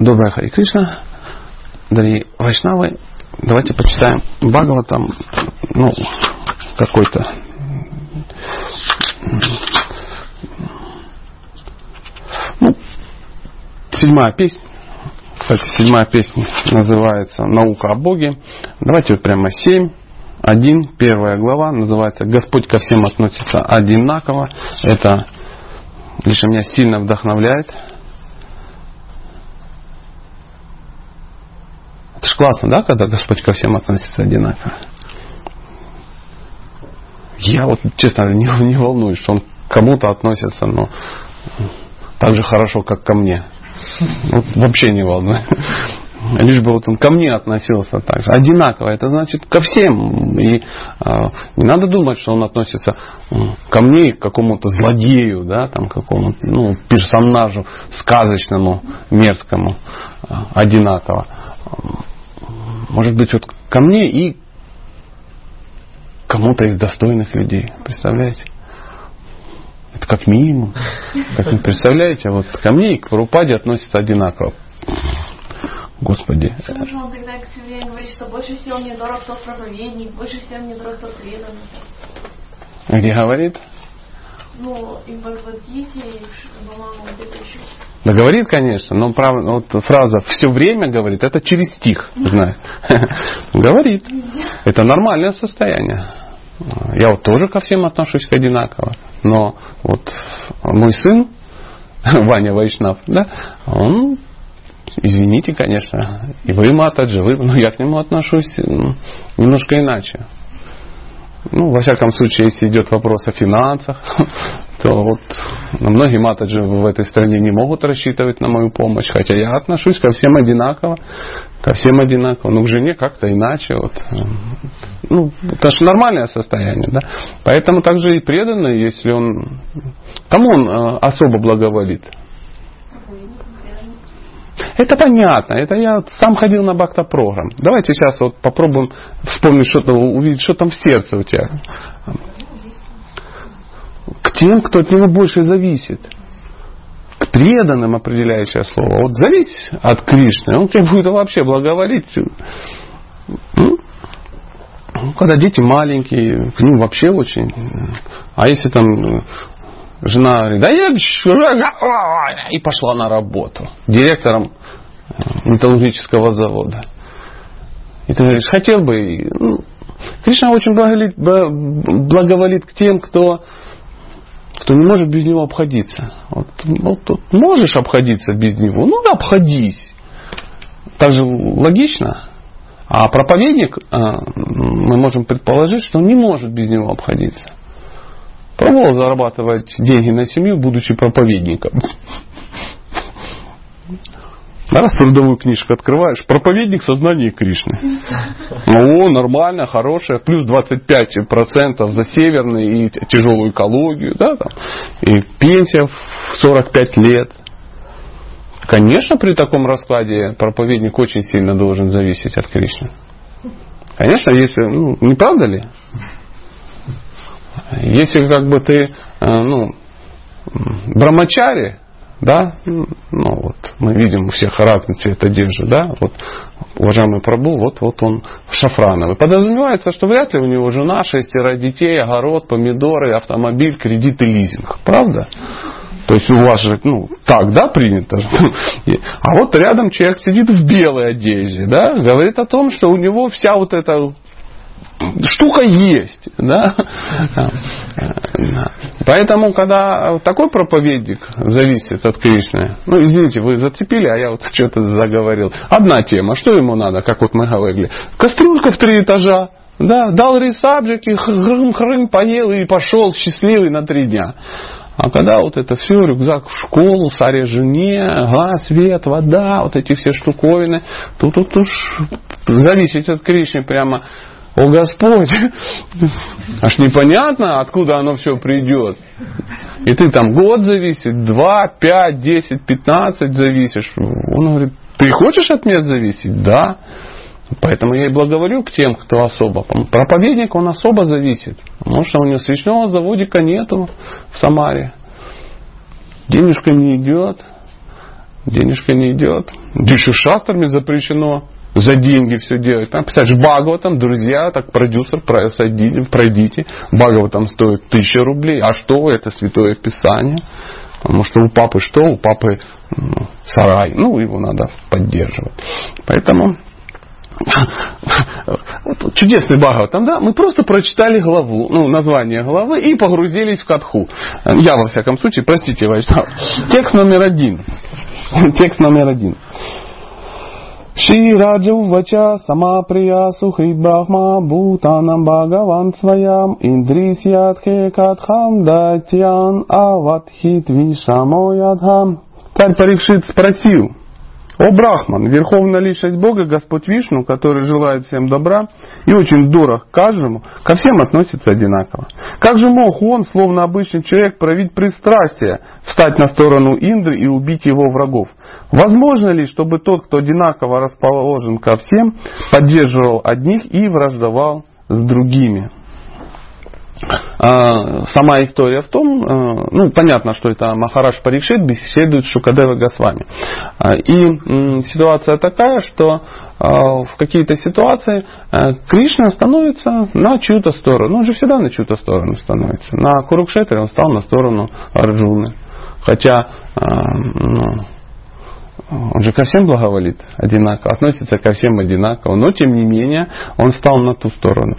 Добрая Хари Кришна, дорогие вайшнавы, давайте почитаем Бхагаватам, ну, какой-то ну, седьмая песня. Кстати, седьмая песня называется «Наука о Боге». Давайте вот прямо семь. Один, первая глава, называется «Господь ко всем относится одинаково». Это лишь меня сильно вдохновляет. Это же классно, да, когда Господь ко всем относится одинаково? Я вот, честно, не, не волнуюсь, что он к кому-то относится, но так же хорошо, как ко мне. Вот вообще не волнует. Лишь бы вот он ко мне относился так же. Одинаково. Это значит ко всем. И э, не надо думать, что он относится ко мне, к какому-то злодею, да, там, какому-то ну, персонажу сказочному, мерзкому, э, одинаково. Может быть, вот ко мне и кому-то из достойных людей. Представляете? Это как минимум. Как вы представляете, вот ко мне и к Прабхупаде относятся одинаково. Господи. Почему же он тогда все время говорит, что больше всего мне дорог тот проповедник, больше всего мне дорог тот преданный? Где говорит? Ну, и Бхагавадгите, и, по-моему, где-то еще. Да говорит, конечно, но правда, вот фраза все время говорит, это через стих, знаю. Говорит. Это нормальное состояние. Я вот тоже ко всем отношусь одинаково. Но вот мой сын, Ваня Вайшнав, да, он, извините, конечно, и вы, Матаджи, вы, но я к нему отношусь немножко иначе. Ну, во всяком случае, если идет вопрос о финансах, то вот многие матаджи в этой стране не могут рассчитывать на мою помощь, хотя я отношусь ко всем одинаково, ко всем одинаково, но к жене как-то иначе. Вот. Ну, это же нормальное состояние, да. Поэтому также и преданный, если он... Кому он э, особо благоволит? Это понятно. Это я сам ходил на бакта программ. Давайте сейчас вот попробуем вспомнить что-то, увидеть, что там в сердце у тебя. К тем, кто от него больше зависит. К преданным определяющее слово. Вот зависит от Кришны, он тебе будет вообще благоволить. Ну, когда дети маленькие, к ним вообще очень. А если там Жена говорит, да я и пошла на работу директором металлургического завода. И ты говоришь, хотел бы... Ну, Кришна очень благоволит, благоволит к тем, кто, кто не может без него обходиться. Вот, вот, вот можешь обходиться без него, ну обходись. Так же логично. А проповедник, а, мы можем предположить, что он не может без него обходиться. Пробовал зарабатывать деньги на семью, будучи проповедником. Раз трудовую книжку открываешь, проповедник сознания Кришны. Ну, нормально, хорошая, плюс 25% за северный и тяжелую экологию, да, там, и пенсия в 45 лет. Конечно, при таком раскладе проповедник очень сильно должен зависеть от Кришны. Конечно, если, ну, не правда ли? Если как бы ты, э, ну, брамачари, да, ну вот мы видим у всех разный цвет одежды, да, вот уважаемый Прабу, вот, вот он шафрановый. Подразумевается, что вряд ли у него жена, шестеро детей, огород, помидоры, автомобиль, кредит и лизинг. Правда? То есть у вас же, ну, так, да, принято. А вот рядом человек сидит в белой одежде, да, говорит о том, что у него вся вот эта штука есть. Да? Поэтому, когда такой проповедник зависит от Кришны, ну, извините, вы зацепили, а я вот что-то заговорил. Одна тема, что ему надо, как вот мы говорили. Кастрюлька в три этажа, да, дал рисабжики, хрым-хрым, поел и пошел счастливый на три дня. А когда вот это все, рюкзак в школу, саре жене, газ, свет, вода, вот эти все штуковины, тут, тут уж зависит от Кришны прямо о Господь, аж непонятно, откуда оно все придет. И ты там год зависит, два, пять, десять, пятнадцать зависишь. Он говорит, ты хочешь от меня зависеть? Да. Поэтому я и благоволю к тем, кто особо. Проповедник, он особо зависит. Потому что у него свечного заводика нету в Самаре. Денежка не идет. денежка не идет. Еще шастрами запрещено за деньги все делать. Там, представляешь, Багова там, друзья, так продюсер, пройдите, пройдите. Багова там стоит тысяча рублей. А что это святое писание? Потому что у папы что? У папы ну, сарай. Ну, его надо поддерживать. Поэтому вот, чудесный Бхагаватам, да, мы просто прочитали главу, ну, название главы и погрузились в катху. Я, во всяком случае, простите, Вайшнав. Текст номер один. Текст номер один. Самаприя сухи брахма бутанам бхагаван своям индрисьятхе катхам датьян аватхит вишамоядхам. Царь Парикшит спросил, о Брахман, верховная личность Бога, Господь Вишну, который желает всем добра и очень дорог каждому, ко всем относится одинаково. Как же мог он, словно обычный человек, проявить пристрастие, встать на сторону Индры и убить его врагов? Возможно ли, чтобы тот, кто одинаково расположен ко всем, поддерживал одних и враждовал с другими? А, сама история в том, а, ну, понятно, что это Махараш Парикшит беседует с Шукадева Госвами. А, и ситуация такая, что в какие-то ситуации Кришна становится на чью-то сторону. Он же всегда на чью-то сторону становится. На Курукшетре он стал на сторону Арджуны. Хотя ну, он же ко всем благоволит одинаково, относится ко всем одинаково, но тем не менее он стал на ту сторону.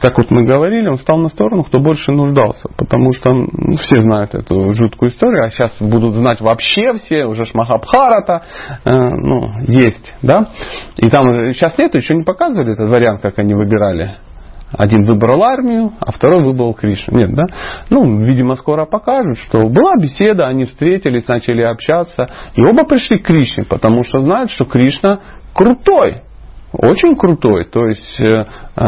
Как вот мы говорили, он стал на сторону, кто больше нуждался, потому что ну, все знают эту жуткую историю, а сейчас будут знать вообще все, уже Шмахабхарата, э, ну, есть, да, и там сейчас нет, еще не показывали этот вариант, как они выбирали один выбрал армию, а второй выбрал Кришну. Нет, да? Ну, видимо, скоро покажут, что была беседа, они встретились, начали общаться, и оба пришли к Кришне, потому что знают, что Кришна крутой очень крутой. То есть э, э,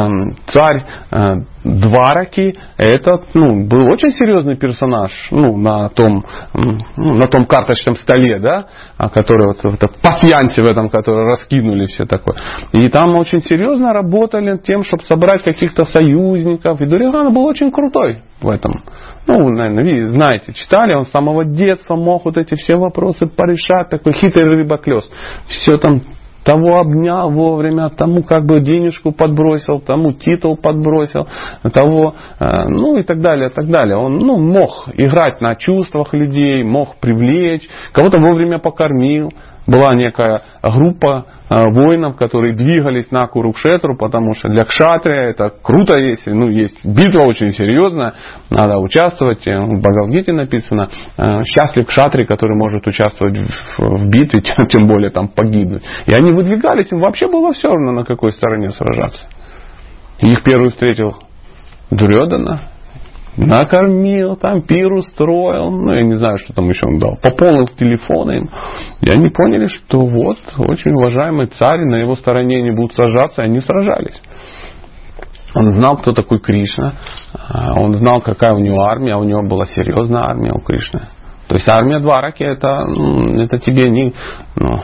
царь э, Двараки это ну, был очень серьезный персонаж ну, на, том, ну, на том карточном столе, да, который вот это пасьянсе в этом, который раскинули все такое. И там очень серьезно работали тем, чтобы собрать каких-то союзников. И Дуриган был очень крутой в этом. Ну, наверное, вы знаете, читали, он с самого детства мог вот эти все вопросы порешать, такой хитрый рыбоклес. Все там того обнял вовремя, тому как бы денежку подбросил, тому титул подбросил, того, э, ну и так далее, так далее. Он ну, мог играть на чувствах людей, мог привлечь, кого-то вовремя покормил. Была некая группа Э, воинов, которые двигались на Курукшетру, потому что для кшатрия это круто, если ну, есть битва очень серьезная, надо участвовать. Э, в Бхагавдгите написано, э, счастлив кшатри, который может участвовать в, в битве, тем, тем более там погибнуть. И они выдвигались, им вообще было все равно, на какой стороне сражаться. Их первый встретил Дурьодана, накормил, там пир устроил, ну я не знаю, что там еще он дал, пополнил телефоны им. И они поняли, что вот очень уважаемый царь, на его стороне не будут сражаться, и они сражались. Он знал, кто такой Кришна, а, он знал, какая у него армия, у него была серьезная армия у Кришны. То есть армия Двараки это, это тебе не, ну,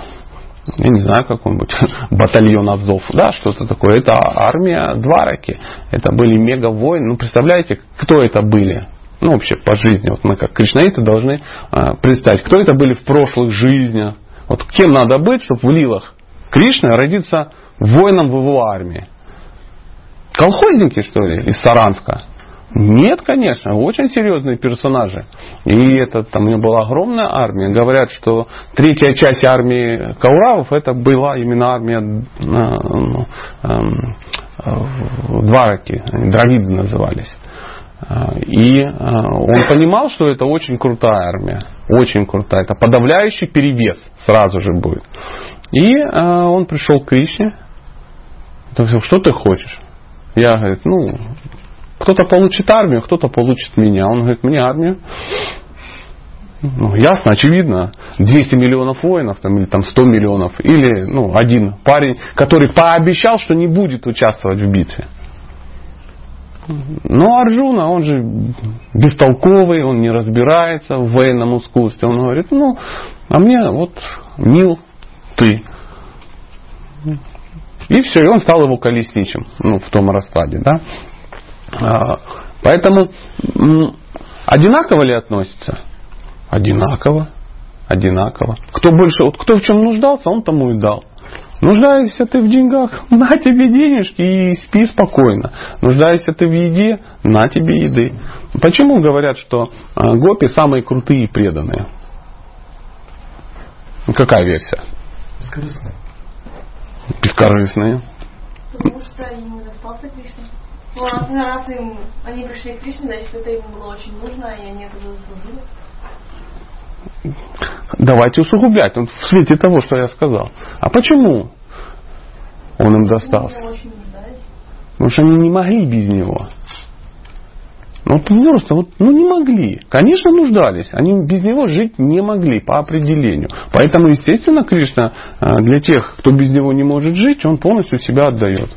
я не знаю, какой-нибудь батальон Азов, да, что-то такое. Это армия Двараки. Это были мега-воины. Ну, представляете, кто это были? Ну, вообще по жизни. Вот мы как кришнаиты должны э, представить, кто это были в прошлых жизнях. Вот кем надо быть, чтобы в лилах Кришны родиться воином в его армии. Колхозники, что ли, из Саранска? Нет, конечно, очень серьезные персонажи. И это там у него была огромная армия. Говорят, что третья часть армии Кауравов это была именно армия э, э, Двараки, Дравиды назывались. И э, он понимал, что это очень крутая армия. Очень крутая. Это подавляющий перевес сразу же будет. И э, он пришел к Кришне. Что ты хочешь? Я, говорит, ну, кто-то получит армию, кто-то получит меня. Он говорит, мне армию. Ну, ясно, очевидно. 200 миллионов воинов, там, или там 100 миллионов, или ну, один парень, который пообещал, что не будет участвовать в битве. Но Арджуна, он же бестолковый, он не разбирается в военном искусстве. Он говорит, ну, а мне вот мил ты. И все, и он стал его колесничем ну, в том раскладе. Да? А, поэтому одинаково ли относится? Одинаково. одинаково. Кто больше, вот кто в чем нуждался, он тому и дал. Нуждаешься ты в деньгах, на тебе денежки и спи спокойно. Нуждаешься ты в еде, на тебе еды. Почему говорят, что а, гопи самые крутые и преданные? Какая версия? Бескорыстные. Бескорыстные. Потому что им не достался Кришна. Ну, а раз им, они пришли к Кришне, значит, это им было очень нужно, и они это заслужили. Давайте усугублять вот в свете того, что я сказал. А почему он им достался? Потому что они не могли без него. Ну, просто вот, ну не могли. Конечно, нуждались. Они без него жить не могли по определению. Поэтому, естественно, Кришна а, для тех, кто без него не может жить, он полностью себя отдает.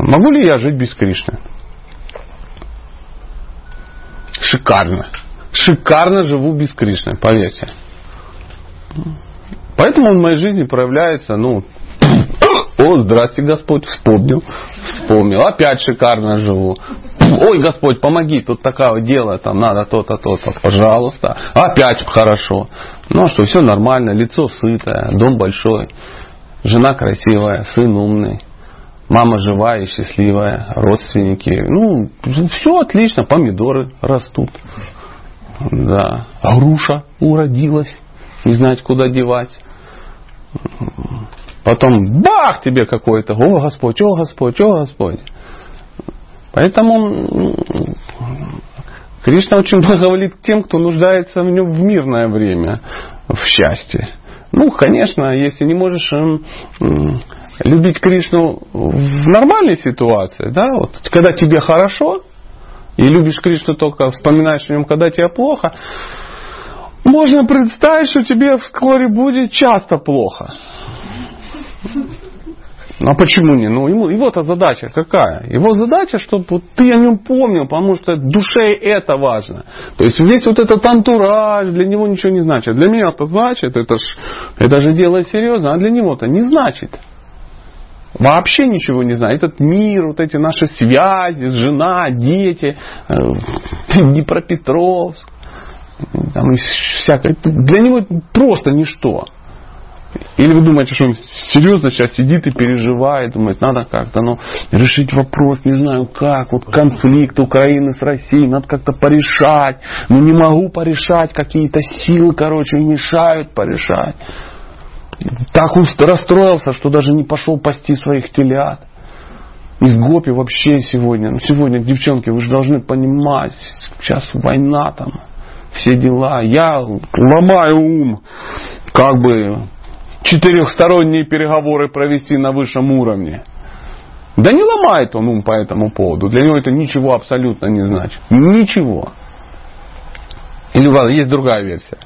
Могу ли я жить без Кришны? Шикарно. Шикарно живу без Кришны, поверьте. Поэтому он в моей жизни проявляется, ну, о, здрасте, Господь, вспомнил, вспомнил, опять шикарно живу. Ой, Господь, помоги, тут такое дело, там надо то-то, то-то, пожалуйста. Опять хорошо. Ну а что, все нормально, лицо сытое, дом большой, жена красивая, сын умный, мама живая счастливая, родственники. Ну, все отлично, помидоры растут. Да. А груша уродилась, не знать, куда девать. Потом бах тебе какой-то, о Господь, о Господь, о Господь. Поэтому Кришна очень благоволит тем, кто нуждается в нем в мирное время, в счастье. Ну, конечно, если не можешь любить Кришну в нормальной ситуации, да, вот, когда тебе хорошо, и любишь Кришну только вспоминаешь о нем, когда тебе плохо, можно представить, что тебе вскоре будет часто плохо. А почему не? Ну ему, его-то задача какая? Его задача, чтобы вот ты о нем помнил, потому что душе это важно. То есть весь вот этот антураж для него ничего не значит. Для меня это значит, это, ж, это же дело серьезно, а для него-то не значит. Вообще ничего не знает. Этот мир, вот эти наши связи, жена, дети, э, Днепропетровск, там и всякое. Для него просто ничто. Или вы думаете, что он серьезно сейчас сидит и переживает, думает, надо как-то ну, решить вопрос, не знаю как, вот конфликт Украины с Россией, надо как-то порешать, но не могу порешать, какие-то силы, короче, мешают порешать. Так расстроился, что даже не пошел пасти своих телят. Из Гопи вообще сегодня, ну сегодня, девчонки, вы же должны понимать, сейчас война там, все дела. Я ломаю ум, как бы четырехсторонние переговоры провести на высшем уровне. Да не ломает он ум по этому поводу. Для него это ничего абсолютно не значит. Ничего. Или ладно, есть другая версия.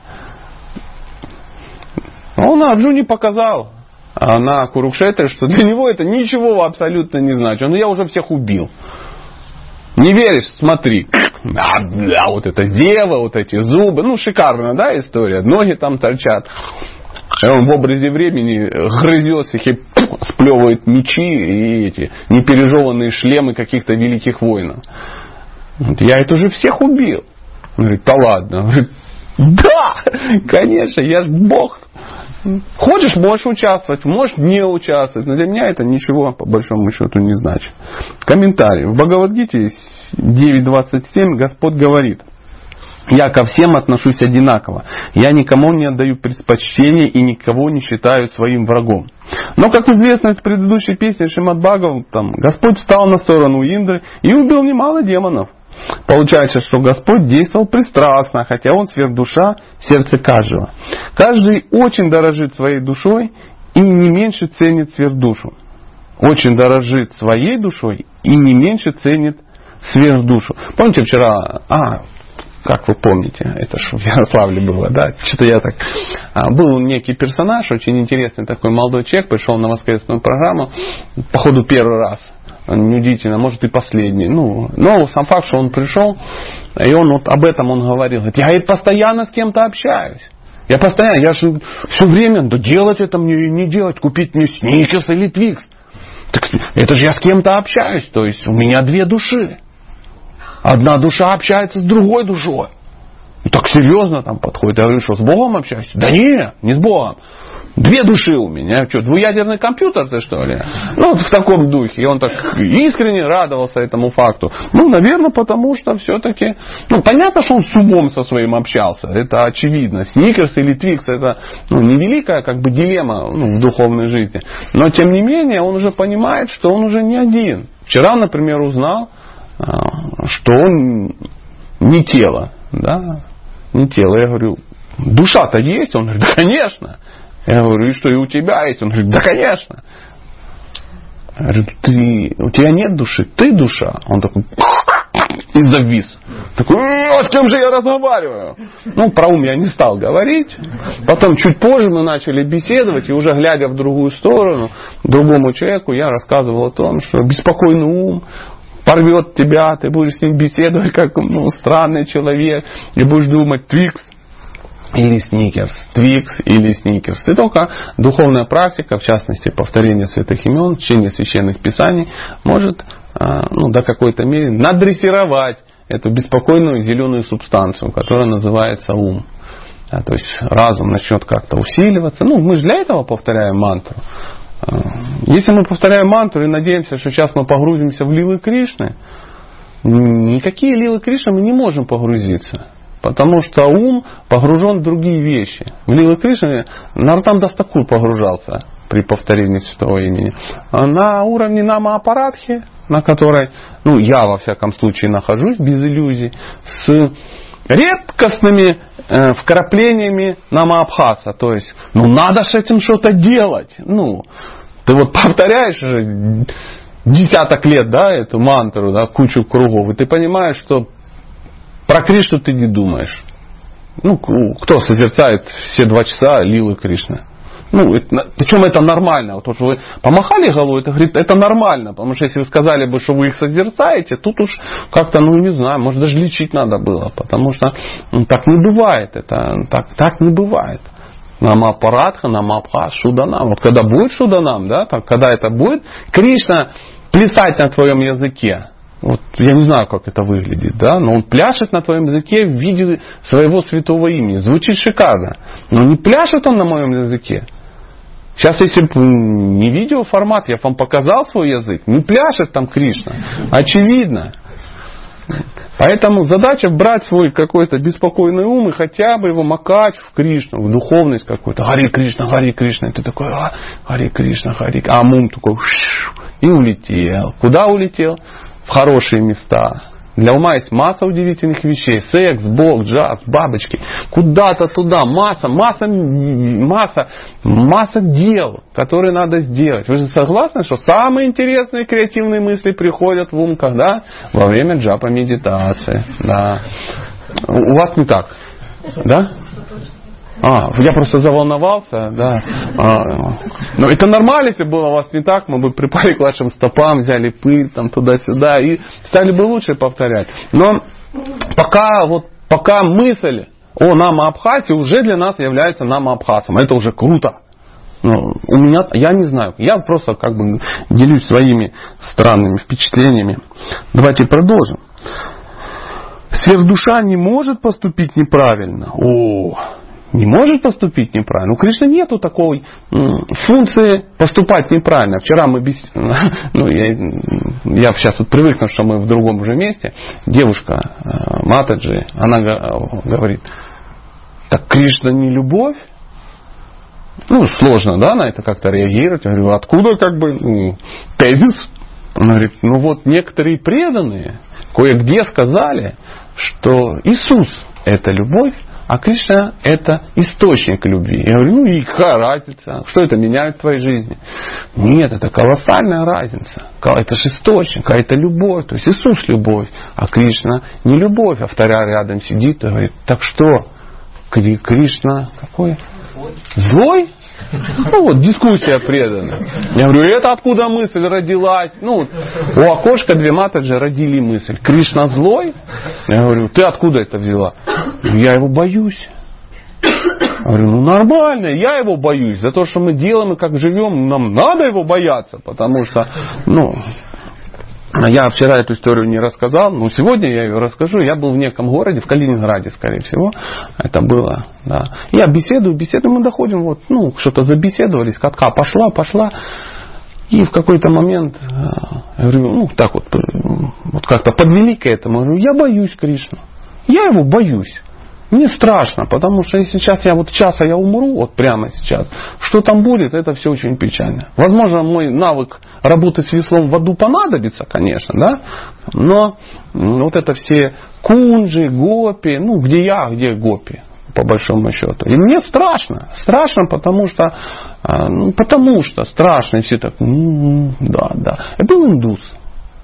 Он Арджуне показал а на Курукшетре, что для него это ничего абсолютно не значит. Ну я уже всех убил. Не веришь? Смотри. А, да, вот это дева, вот эти зубы. Ну, шикарная, да, история. Ноги там торчат. И он в образе времени грызет их и сплевывает мечи и эти непережеванные шлемы каких-то великих воинов. Я это уже всех убил. Он говорит, да ладно. Он говорит, да, конечно, я же Бог. Хочешь, можешь участвовать, можешь не участвовать. Но для меня это ничего, по большому счету, не значит. Комментарий. В Бхагавадгите 9.27 Господь говорит, я ко всем отношусь одинаково. Я никому не отдаю предпочтения и никого не считаю своим врагом. Но, как известно из предыдущей песни Шимат Бхагав, там, Господь встал на сторону Индры и убил немало демонов. Получается, что Господь действовал пристрастно, хотя Он сверхдуша в сердце каждого. Каждый очень дорожит своей душой и не меньше ценит сверхдушу. Очень дорожит своей душой и не меньше ценит сверхдушу. Помните вчера, а, как вы помните, это же в Ярославле было, да, что-то я так... А, был некий персонаж, очень интересный такой молодой человек, пришел на воскресную программу, походу первый раз, неудивительно, может и последний. Ну, но сам факт, что он пришел, и он вот об этом он говорил. Говорит, я говорит, постоянно с кем-то общаюсь. Я постоянно, я же все время, да делать это мне и не делать, купить мне сникерс или твикс. Так это же я с кем-то общаюсь, то есть у меня две души. Одна душа общается с другой душой. Ну, так серьезно там подходит. Я говорю, что с Богом общаешься? Да не, не с Богом. Две души у меня. Что, двуядерный компьютер ты что ли? Ну, вот в таком духе. И он так искренне радовался этому факту. Ну, наверное, потому что все-таки... Ну, понятно, что он с умом со своим общался. Это очевидно. Сникерс или Твикс это ну, невеликая как бы дилемма ну, в духовной жизни. Но, тем не менее, он уже понимает, что он уже не один. Вчера, например, узнал, а, что он не тело. Да? Не тело. Я говорю, душа-то есть? Он говорит, конечно. Я говорю, и что, и у тебя есть? Он говорит, да, конечно. Я говорю, ты, у тебя нет души, ты душа. Он такой, и завис. Такой, «Ну, с кем же я разговариваю? Ну, про ум я не стал говорить. Потом чуть позже мы начали беседовать, и уже глядя в другую сторону, другому человеку, я рассказывал о том, что беспокойный ум, порвет тебя, ты будешь с ним беседовать как ну, странный человек, и будешь думать, Твикс, или сникерс, твикс или сникерс. И только духовная практика, в частности повторение святых имен, чтение священных писаний, может а, ну, до какой-то мере надрессировать эту беспокойную зеленую субстанцию, которая называется ум. То есть разум начнет как-то усиливаться. Ну, мы же для этого повторяем мантру. А, если мы повторяем мантру и надеемся, что сейчас мы погрузимся в лилы Кришны, никакие лилы Кришны мы не можем погрузиться. Потому что ум погружен в другие вещи. В Лилы Кришны Нартам Дастакур погружался при повторении святого имени. А на уровне нама аппаратхи, на которой, ну, я во всяком случае нахожусь без иллюзий, с редкостными э, вкраплениями намаабхаса. То есть, ну, надо с этим что-то делать. Ну, ты вот повторяешь же десяток лет, да, эту мантру, да, кучу кругов, и ты понимаешь, что про Кришну ты не думаешь. Ну, кто созерцает все два часа Лилы Кришны? Ну, это, причем это нормально. Вот то, что вы помахали головой, это, говорит, это нормально. Потому что если вы сказали бы, что вы их созерцаете, тут уж как-то, ну не знаю, может даже лечить надо было. Потому что ну, так не бывает. Это, так, так не бывает. Намапарадха, намапха, шуданам. Вот когда будет шуданам, да, так, когда это будет, Кришна плясать на твоем языке, вот, я не знаю, как это выглядит, да, но он пляшет на твоем языке в виде своего святого имени. Звучит шикарно. Но не пляшет он на моем языке. Сейчас, если бы не видеоформат, я вам показал свой язык, не пляшет там Кришна. Очевидно. Поэтому задача брать свой какой-то беспокойный ум и хотя бы его макать в Кришну, в духовность какую-то. Хари Кришна, Хари Кришна. И ты такой, а, Хари Кришна, Хари А ум такой, и улетел. Куда улетел? В хорошие места. Для ума есть масса удивительных вещей. Секс, бог, джаз, бабочки. Куда-то туда. Масса, масса, масса, масса дел, которые надо сделать. Вы же согласны, что самые интересные креативные мысли приходят в ум, когда? Во время джапа медитации. Да. У вас не так. Да? А, я просто заволновался, да. А, но это нормально, если было у вас не так, мы бы припали к вашим стопам, взяли пыль там туда-сюда и стали бы лучше повторять. Но пока вот пока мысль о Нама-Абхасе уже для нас является Нама-Абхасом. Это уже круто. Ну, у меня, я не знаю, я просто как бы делюсь своими странными впечатлениями. Давайте продолжим. Сверхдуша не может поступить неправильно. О, не может поступить неправильно. У Кришны нету такой функции поступать неправильно. Вчера мы бес... ну, я, я сейчас вот привыкну, что мы в другом же месте. Девушка э, Матаджи, она говорит, так Кришна не любовь? Ну, сложно, да, на это как-то реагировать. Я говорю, откуда как бы ну, тезис? Она говорит, ну вот некоторые преданные кое-где сказали, что Иисус это любовь, а Кришна – это источник любви. Я говорю, ну и какая разница? Что это меняет в твоей жизни? Нет, это колоссальная разница. Это же источник, а это любовь. То есть Иисус – любовь, а Кришна – не любовь. А вторая рядом сидит и говорит, так что? Кришна какой? Злой? Ну вот, дискуссия предана. Я говорю, это откуда мысль родилась? Ну, у окошка две матаджи родили мысль. Кришна злой? Я говорю, ты откуда это взяла? Я его боюсь. Я говорю, ну нормально, я его боюсь. За то, что мы делаем и как живем, нам надо его бояться. Потому что, ну, Я вчера эту историю не рассказал, но сегодня я ее расскажу. Я был в неком городе, в Калининграде, скорее всего. Это было, да. Я беседую, беседую, мы доходим, вот, ну, что-то забеседовались, катка пошла, пошла. И в какой-то момент, э, я говорю, ну, так вот, вот как-то подвели к этому. Я говорю, я боюсь Кришну. Я его боюсь. Мне страшно, потому что если сейчас я вот часа я умру, вот прямо сейчас, что там будет, это все очень печально. Возможно, мой навык работы с веслом в аду понадобится, конечно, да, но вот это все кунжи, гопи, ну, где я, где гопи, по большому счету. И мне страшно. Страшно, потому что, а, ну, потому что страшно. И все так, ну, да, да. Я был индус.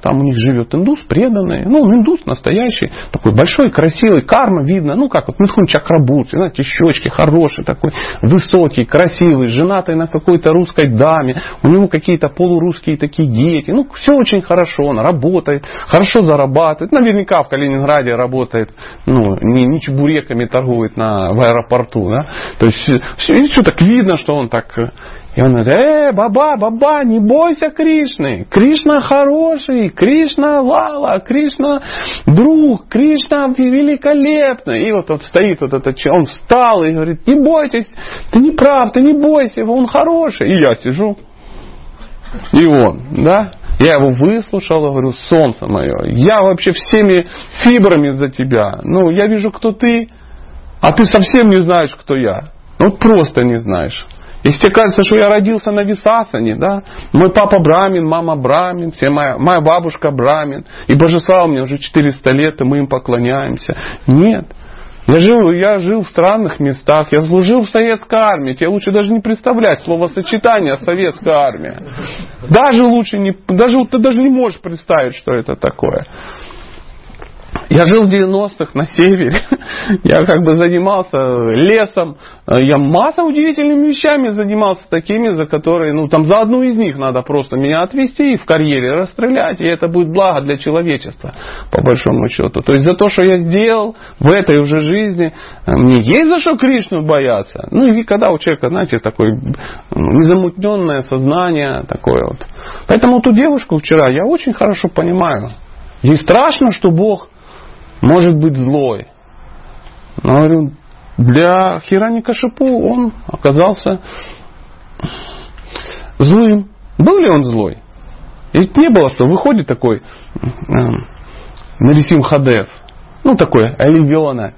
Там у них живет индус, преданный. Ну, индус настоящий, такой большой, красивый, карма видно. Ну, как вот Митхун Чакрабурти, знаете, щечки хорошие, такой высокий, красивый, женатый на какой-то русской даме. У него какие-то полурусские такие дети. Ну, все очень хорошо, он работает, хорошо зарабатывает. Наверняка в Калининграде работает, ну, не, не чебуреками торгует на, в аэропорту, да. То есть, все, все так видно, что он так и он говорит, э, баба, баба, не бойся Кришны. Кришна хороший, Кришна лала, Кришна друг, Кришна великолепный. И вот, вот стоит вот этот он встал и говорит, не бойтесь, ты не прав, ты не бойся, он хороший. И я сижу. И он, да? Я его выслушал, говорю, солнце мое, я вообще всеми фибрами за тебя. Ну, я вижу, кто ты, а ты совсем не знаешь, кто я. Ну, просто не знаешь. Если тебе кажется, что я родился на Висасане, да, мой папа брамин, мама брамин, все моя, моя бабушка брамин, и божества у меня уже 400 лет, и мы им поклоняемся. Нет. Я жил, я жил в странных местах, я служил в советской армии. Тебе лучше даже не представлять словосочетание советская армия. Даже лучше не, даже ты даже не можешь представить, что это такое. Я жил в 90-х на севере. Я как бы занимался лесом. Я масса удивительными вещами занимался такими, за которые, ну там за одну из них надо просто меня отвести и в карьере расстрелять. И это будет благо для человечества, по большому счету. То есть за то, что я сделал в этой уже жизни, мне есть за что Кришну бояться. Ну и когда у человека, знаете, такое незамутненное сознание такое вот. Поэтому ту девушку вчера я очень хорошо понимаю. Ей страшно, что Бог может быть злой. Но говорю, для Хираника Шипу он оказался злым. Был ли он злой? Ведь не было, что выходит такой э, Нарисим Хадев, ну такой оливенок,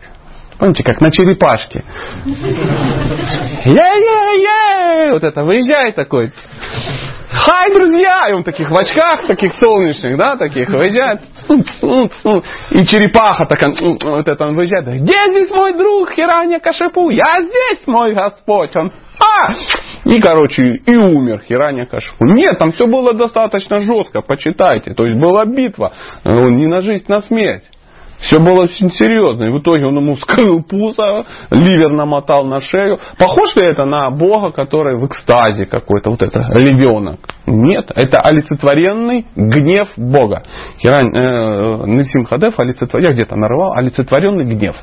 Помните, как на черепашке. Я-я-я! Вот это выезжает такой. Хай, друзья! И он таких в очках, таких солнечных, да, таких выезжает. И черепаха такая, вот это он выезжает. Где здесь мой друг Хираня Кашипу? Я здесь, мой Господь. Он, а! И, короче, и умер Хираня Кашипу. Нет, там все было достаточно жестко, почитайте. То есть была битва. Не на жизнь, на смерть. Все было очень серьезно. И в итоге он ему вскрыл пузо, ливер намотал на шею. Похож ли это на Бога, который в экстазе какой-то, вот это, львенок? Нет, это олицетворенный гнев Бога. Хирань, э, Нисим Хадев олицетвор... я где-то нарывал, олицетворенный гнев.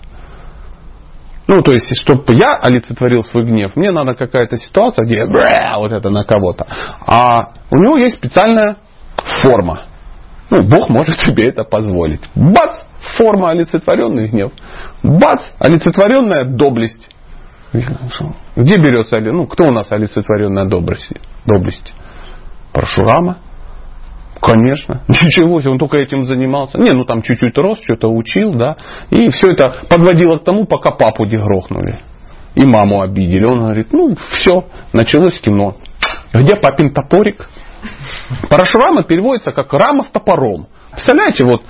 Ну, то есть, чтобы я олицетворил свой гнев, мне надо какая-то ситуация, где я вот это на кого-то. А у него есть специальная форма. Ну, Бог может себе это позволить. Бац! Форма олицетворенный гнев. Бац! Олицетворенная доблесть. Где берется, ну, кто у нас олицетворенная доблесть? доблесть? Парашурама? Конечно. Ничего себе, он только этим занимался. Не, ну там чуть-чуть рос, что-то учил, да. И все это подводило к тому, пока папу не грохнули. И маму обидели. Он говорит, ну все, началось кино. Где папин топорик? Парашурама переводится как рама с топором. Представляете, вот,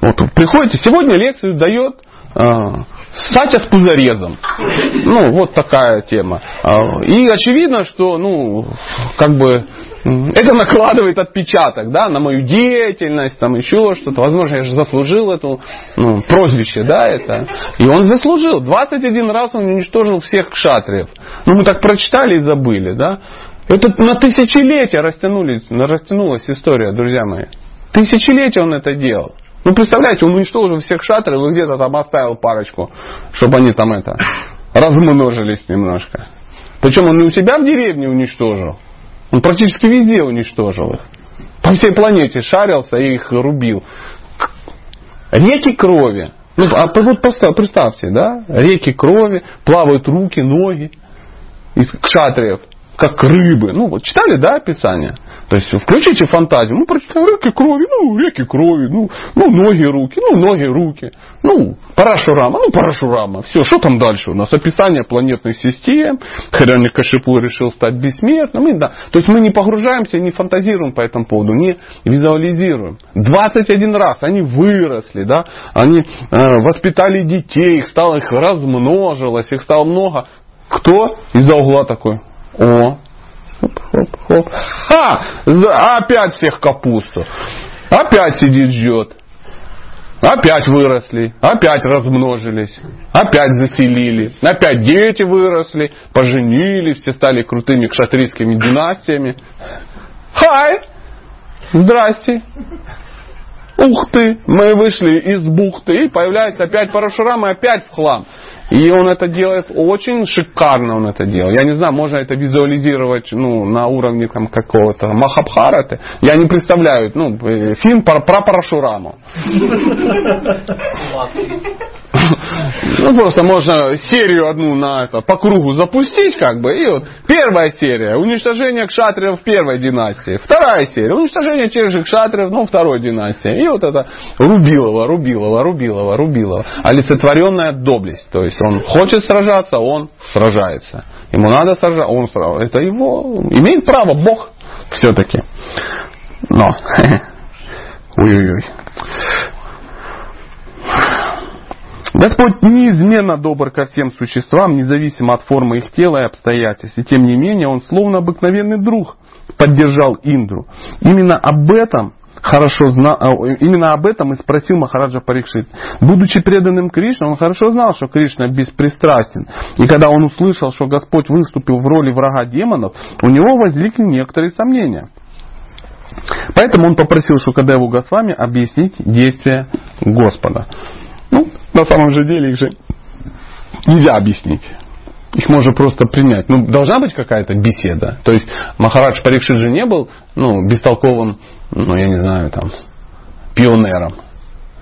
вот приходите, сегодня лекцию дает э, Сатя с пузорезом. Ну, вот такая тема. А, и очевидно, что, ну, как бы, это накладывает отпечаток, да, на мою деятельность, там еще что-то. Возможно, я же заслужил это ну, прозвище, да, это. И он заслужил. 21 раз он уничтожил всех кшатриев. Ну, мы так прочитали и забыли, да. Это на тысячелетия растянулись, растянулась история, друзья мои. Тысячелетия он это делал. Ну, представляете, он уничтожил всех шатров и где-то там оставил парочку, чтобы они там это, размножились немножко. Причем он не у себя в деревне уничтожил, он практически везде уничтожил их. по всей планете шарился и их рубил. Реки крови. Ну, а вот представьте, да, реки крови, плавают руки, ноги из кшатриев, как рыбы. Ну, вот читали, да, описание? То есть включите фантазию, ну, прочитайте реки крови, ну, реки крови, ну, ну, ноги, руки, ну, ноги, руки, ну, Парашурама, ну, Парашурама. Все, что там дальше у нас? Описание планетных систем, Хряник Кашипу решил стать бессмертным. И, да. То есть мы не погружаемся, не фантазируем по этому поводу, не визуализируем. 21 раз они выросли, да, они э, воспитали детей, их стало, их размножилось, их стало много. Кто из-за угла такой? О, хоп, хоп. Ха! Опять всех капусту. Опять сидит, ждет. Опять выросли, опять размножились, опять заселили, опять дети выросли, поженились, все стали крутыми кшатрийскими династиями. Хай! Здрасте! Ух ты! Мы вышли из бухты, и появляется опять Парашурам, и опять в хлам. И он это делает очень шикарно, он это делает. Я не знаю, можно это визуализировать ну, на уровне там, какого-то Махабхараты. Я не представляю, ну, э, фильм про, про Парашураму. Ну, просто можно серию одну на это, по кругу запустить, как бы, и вот первая серия, уничтожение кшатриев первой династии. Вторая серия, уничтожение же кшатриев, ну, второй династии. И вот это Рубилова, Рубилова, Рубилова, Рубилова. Олицетворенная доблесть. То есть он хочет сражаться, он сражается. Ему надо сражаться, он сражается. Это его, имеет право Бог все-таки. Но, ой-ой-ой. Господь неизменно добр ко всем существам, независимо от формы их тела и обстоятельств. И тем не менее, он словно обыкновенный друг поддержал Индру. Именно об этом хорошо знал, а, именно об этом и спросил Махараджа Парикшит. Будучи преданным Кришне, он хорошо знал, что Кришна беспристрастен. И когда он услышал, что Господь выступил в роли врага демонов, у него возникли некоторые сомнения. Поэтому он попросил Шукадеву Госвами объяснить действия Господа. Ну, на самом же деле их же нельзя объяснить. Их можно просто принять. Ну, должна быть какая-то беседа. То есть Махарадж Парикшит же не был ну, бестолковым, ну, я не знаю, там, пионером.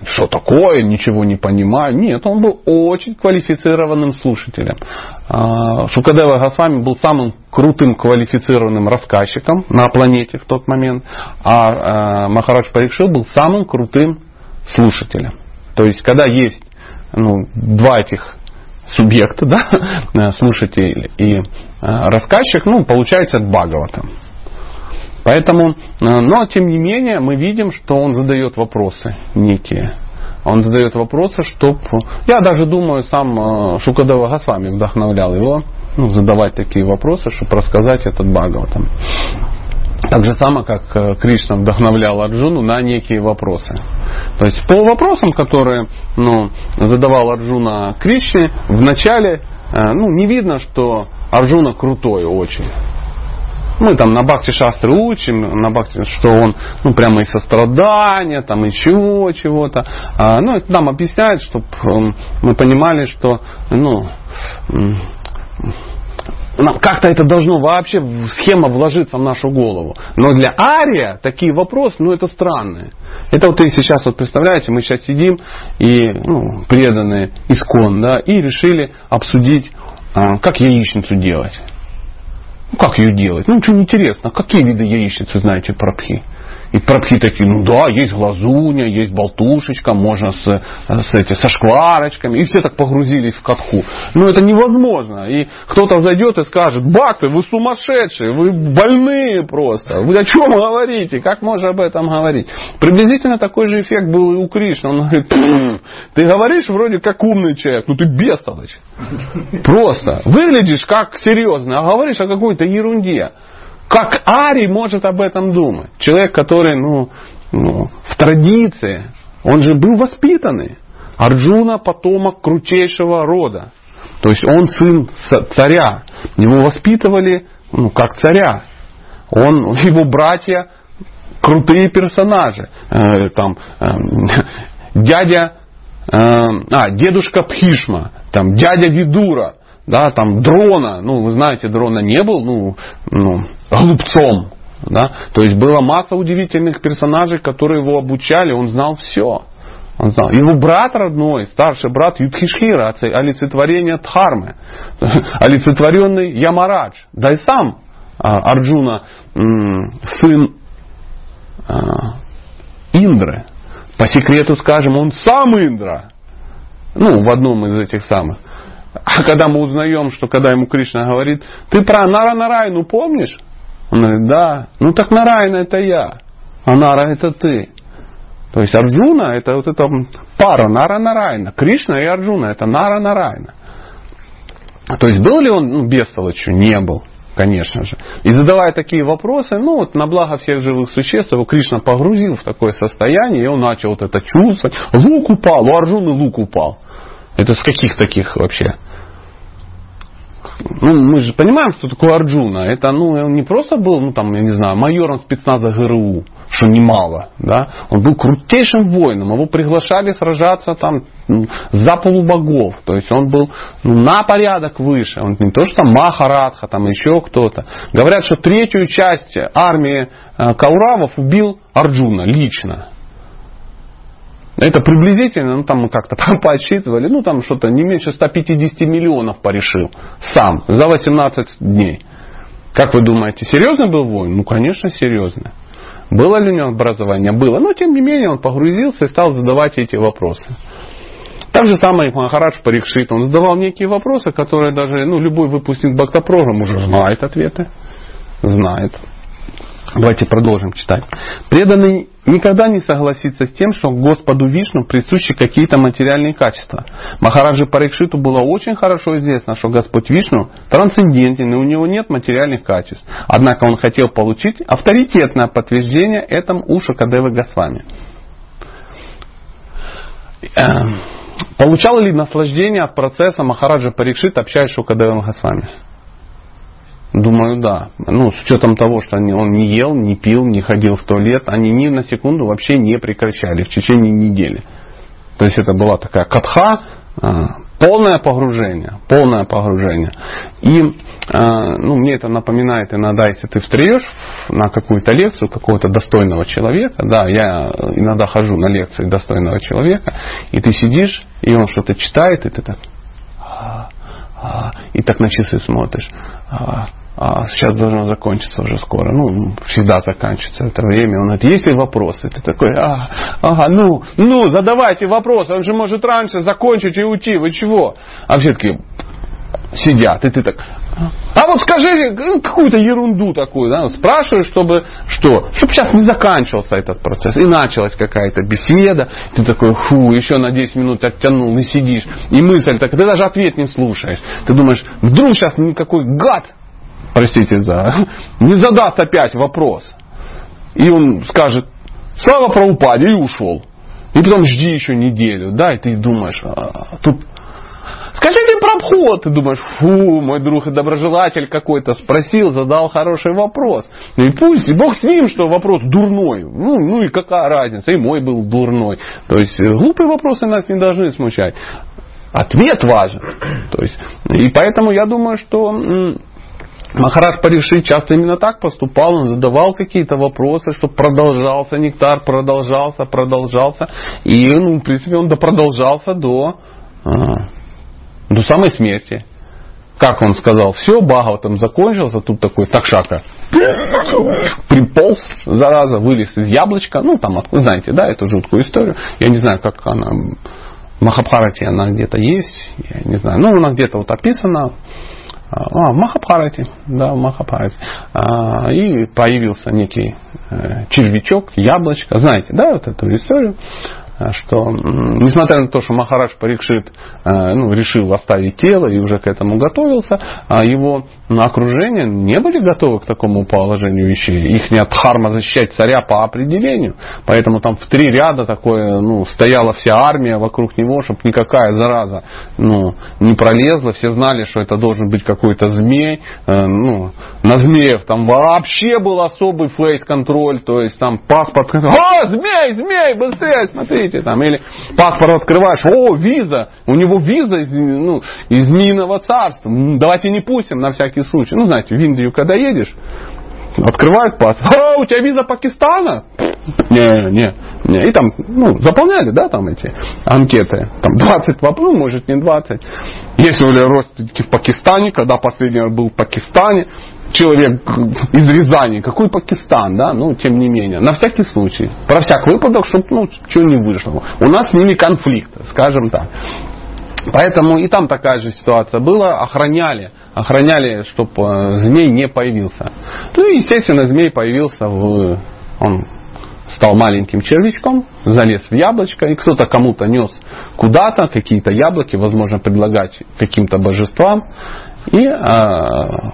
Что такое, ничего не понимаю. Нет, он был очень квалифицированным слушателем. А, Шукадева Госвами был самым крутым квалифицированным рассказчиком на планете в тот момент, а, а Махарадж Парикшит был самым крутым слушателем. То есть, когда есть ну, два этих субъекта, да, слушатель и э, рассказчик, ну, получается от Бхагавата. Поэтому, э, но тем не менее, мы видим, что он задает вопросы некие. Он задает вопросы, чтобы... Я даже думаю, сам э, Шукадева Госвами вдохновлял его ну, задавать такие вопросы, чтобы рассказать этот Бхагаватам. Так же само, как э, Кришна вдохновлял Арджуну на некие вопросы. То есть по вопросам, которые ну, задавал Арджуна Кришне, вначале э, ну, не видно, что Арджуна крутой очень. Мы там на Бхакти Шастры учим, на Бхакти, что он ну, прямо из сострадания, там еще чего-то. А, ну, это нам объясняет, чтобы мы понимали, что ну, как-то это должно вообще схема вложиться в нашу голову. Но для Ария такие вопросы, ну это странные. Это вот и сейчас вот представляете, мы сейчас сидим и ну, преданные искон, да, и решили обсудить, а, как яичницу делать. Ну, как ее делать? Ну, не интересно. Какие виды яичницы знаете про пхи? И прабхи такие, ну да, есть глазуня, есть болтушечка, можно с, с эти, со шкварочками. И все так погрузились в катху. Но это невозможно. И кто-то зайдет и скажет, бакты, вы сумасшедшие, вы больные просто. Вы о чем говорите? Как можно об этом говорить? Приблизительно такой же эффект был и у Кришны. Он говорит, ты говоришь вроде как умный человек, ну ты бестолочь. Просто. Выглядишь как серьезно, а говоришь о какой-то ерунде. Как Ари может об этом думать? Человек, который ну, ну, в традиции, он же был воспитанный. Арджуна потомок крутейшего рода. То есть он сын царя. Его воспитывали ну, как царя. Он, его братья крутые персонажи. Э, там, э, дядя, э, а, дедушка Пхишма, там, дядя Видура, да, там дрона, ну, вы знаете, дрона не был, ну, ну глупцом. Да? То есть была масса удивительных персонажей, которые его обучали, он знал все. Он знал. Его брат родной, старший брат Юдхишхира, олицетворение Дхармы, олицетворенный Ямарадж. Да и сам а, Арджуна, сын а, Индры. По секрету скажем, он сам Индра. Ну, в одном из этих самых. А когда мы узнаем, что когда ему Кришна говорит, ты про Нара Нарайну помнишь? Он говорит, да. Ну так Нарайна это я, а Нара это ты. То есть Арджуна это вот эта пара Нара Нарайна. Кришна и Арджуна это Нара Нарайна. То есть был ли он ну, бестолочью? Не был, конечно же. И задавая такие вопросы, ну вот на благо всех живых существ, его Кришна погрузил в такое состояние, и он начал вот это чувствовать. Лук упал, у Арджуны лук упал. Это с каких таких вообще? Ну, мы же понимаем, что такое Арджуна. Это, ну, он не просто был, ну, там, я не знаю, майором спецназа ГРУ, что немало, да. Он был крутейшим воином. Его приглашали сражаться там ну, за полубогов. То есть он был ну, на порядок выше. Он не то, что там Махарадха, там еще кто-то. Говорят, что третью часть армии э, Кауравов убил Арджуна лично. Это приблизительно, ну там мы как-то подсчитывали, ну там что-то не меньше 150 миллионов порешил сам за 18 дней. Как вы думаете, серьезный был воин? Ну, конечно, серьезный. Было ли у него образование? Было. Но, тем не менее, он погрузился и стал задавать эти вопросы. Так же самое Махарадж Парикшит. Он задавал некие вопросы, которые даже ну, любой выпускник бактопрограмм уже знает ответы. Знает. Давайте продолжим читать. Преданный никогда не согласится с тем, что Господу Вишну присущи какие-то материальные качества. Махараджи Парикшиту было очень хорошо известно, что Господь Вишну трансцендентен и у него нет материальных качеств. Однако он хотел получить авторитетное подтверждение этому у Шакадевы Госвами. Эм, получал ли наслаждение от процесса Махараджа Парикшит, общаясь с Шукадевым Госвами? Думаю, да. Ну, с учетом того, что он не ел, не пил, не ходил в туалет, они ни на секунду вообще не прекращали в течение недели. То есть это была такая катха, а, полное погружение, полное погружение. И а, ну, мне это напоминает иногда, если ты встреешь на какую-то лекцию какого-то достойного человека, да, я иногда хожу на лекции достойного человека, и ты сидишь, и он что-то читает, и ты так, «А, и так на часы смотришь сейчас должно закончиться уже скоро. Ну, всегда заканчивается это время. Он говорит, есть ли вопросы? Ты такой, а, ага, ну, ну, задавайте вопросы. Он же может раньше закончить и уйти. Вы чего? А все таки сидят, и ты так, а вот скажи какую-то ерунду такую, да, спрашиваешь, чтобы что? Чтобы сейчас не заканчивался этот процесс. И началась какая-то беседа, ты такой, фу, еще на 10 минут оттянул, и сидишь. И мысль так, ты даже ответ не слушаешь. Ты думаешь, вдруг сейчас никакой гад простите за, не задаст опять вопрос. И он скажет, слава про упаде и ушел. И потом жди еще неделю, да, и ты думаешь, а, тут Скажите про обход. Ты думаешь, фу, мой друг и доброжелатель какой-то спросил, задал хороший вопрос. И пусть, и Бог с ним, что вопрос дурной. Ну, ну и какая разница, и мой был дурной. То есть глупые вопросы нас не должны смущать. Ответ важен. То есть, и поэтому я думаю, что Махарадж Париши часто именно так поступал, он задавал какие-то вопросы, чтобы продолжался нектар, продолжался, продолжался. И, ну, в принципе, он продолжался до, а, до самой смерти. Как он сказал, все, Бхагава там закончился, тут такой такшака приполз, зараза, вылез из яблочка, ну, там, знаете, да, эту жуткую историю. Я не знаю, как она, в Махабхарате она где-то есть, я не знаю, ну, она где-то вот описана, а, в Махабхарате, да, в Махабхарате. А, и появился некий э, червячок, яблочко. Знаете, да, вот эту историю? Э, что несмотря на то, что Махарадж Парикшит э, ну, решил оставить тело и уже к этому готовился, а его окружение не были готовы к такому положению вещей. Их не дхарма защищать царя по определению. Поэтому там в три ряда такое, ну, стояла вся армия вокруг него, чтобы никакая зараза ну, не пролезла. Все знали, что это должен быть какой-то змей. Э, ну, на змеев там вообще был особый фейс-контроль. То есть там паспорт. О, змей, змей, быстрее, смотрите. Там, или паспорт открываешь, о, виза. У него виза из, ну, из Змеиного царства. Давайте не пустим на всякий случай. Ну, знаете, в Индию, когда едешь, открывают паспорт. А, у тебя виза Пакистана? Не, не, не. И там, ну, заполняли, да, там эти анкеты. Там 20 вопросов, может, не 20. Если были родственники в Пакистане, когда последний раз был в Пакистане, человек из Рязани, какой Пакистан, да, ну, тем не менее, на всякий случай, про всяк выпадок, чтобы, ну, что не вышло. У нас с ними конфликт, скажем так. Поэтому и там такая же ситуация была, охраняли, охраняли, чтобы змей не появился. Ну естественно, змей появился в... Он стал маленьким червячком, залез в яблочко, и кто-то кому-то нес куда-то какие-то яблоки, возможно, предлагать каким-то божествам. И э,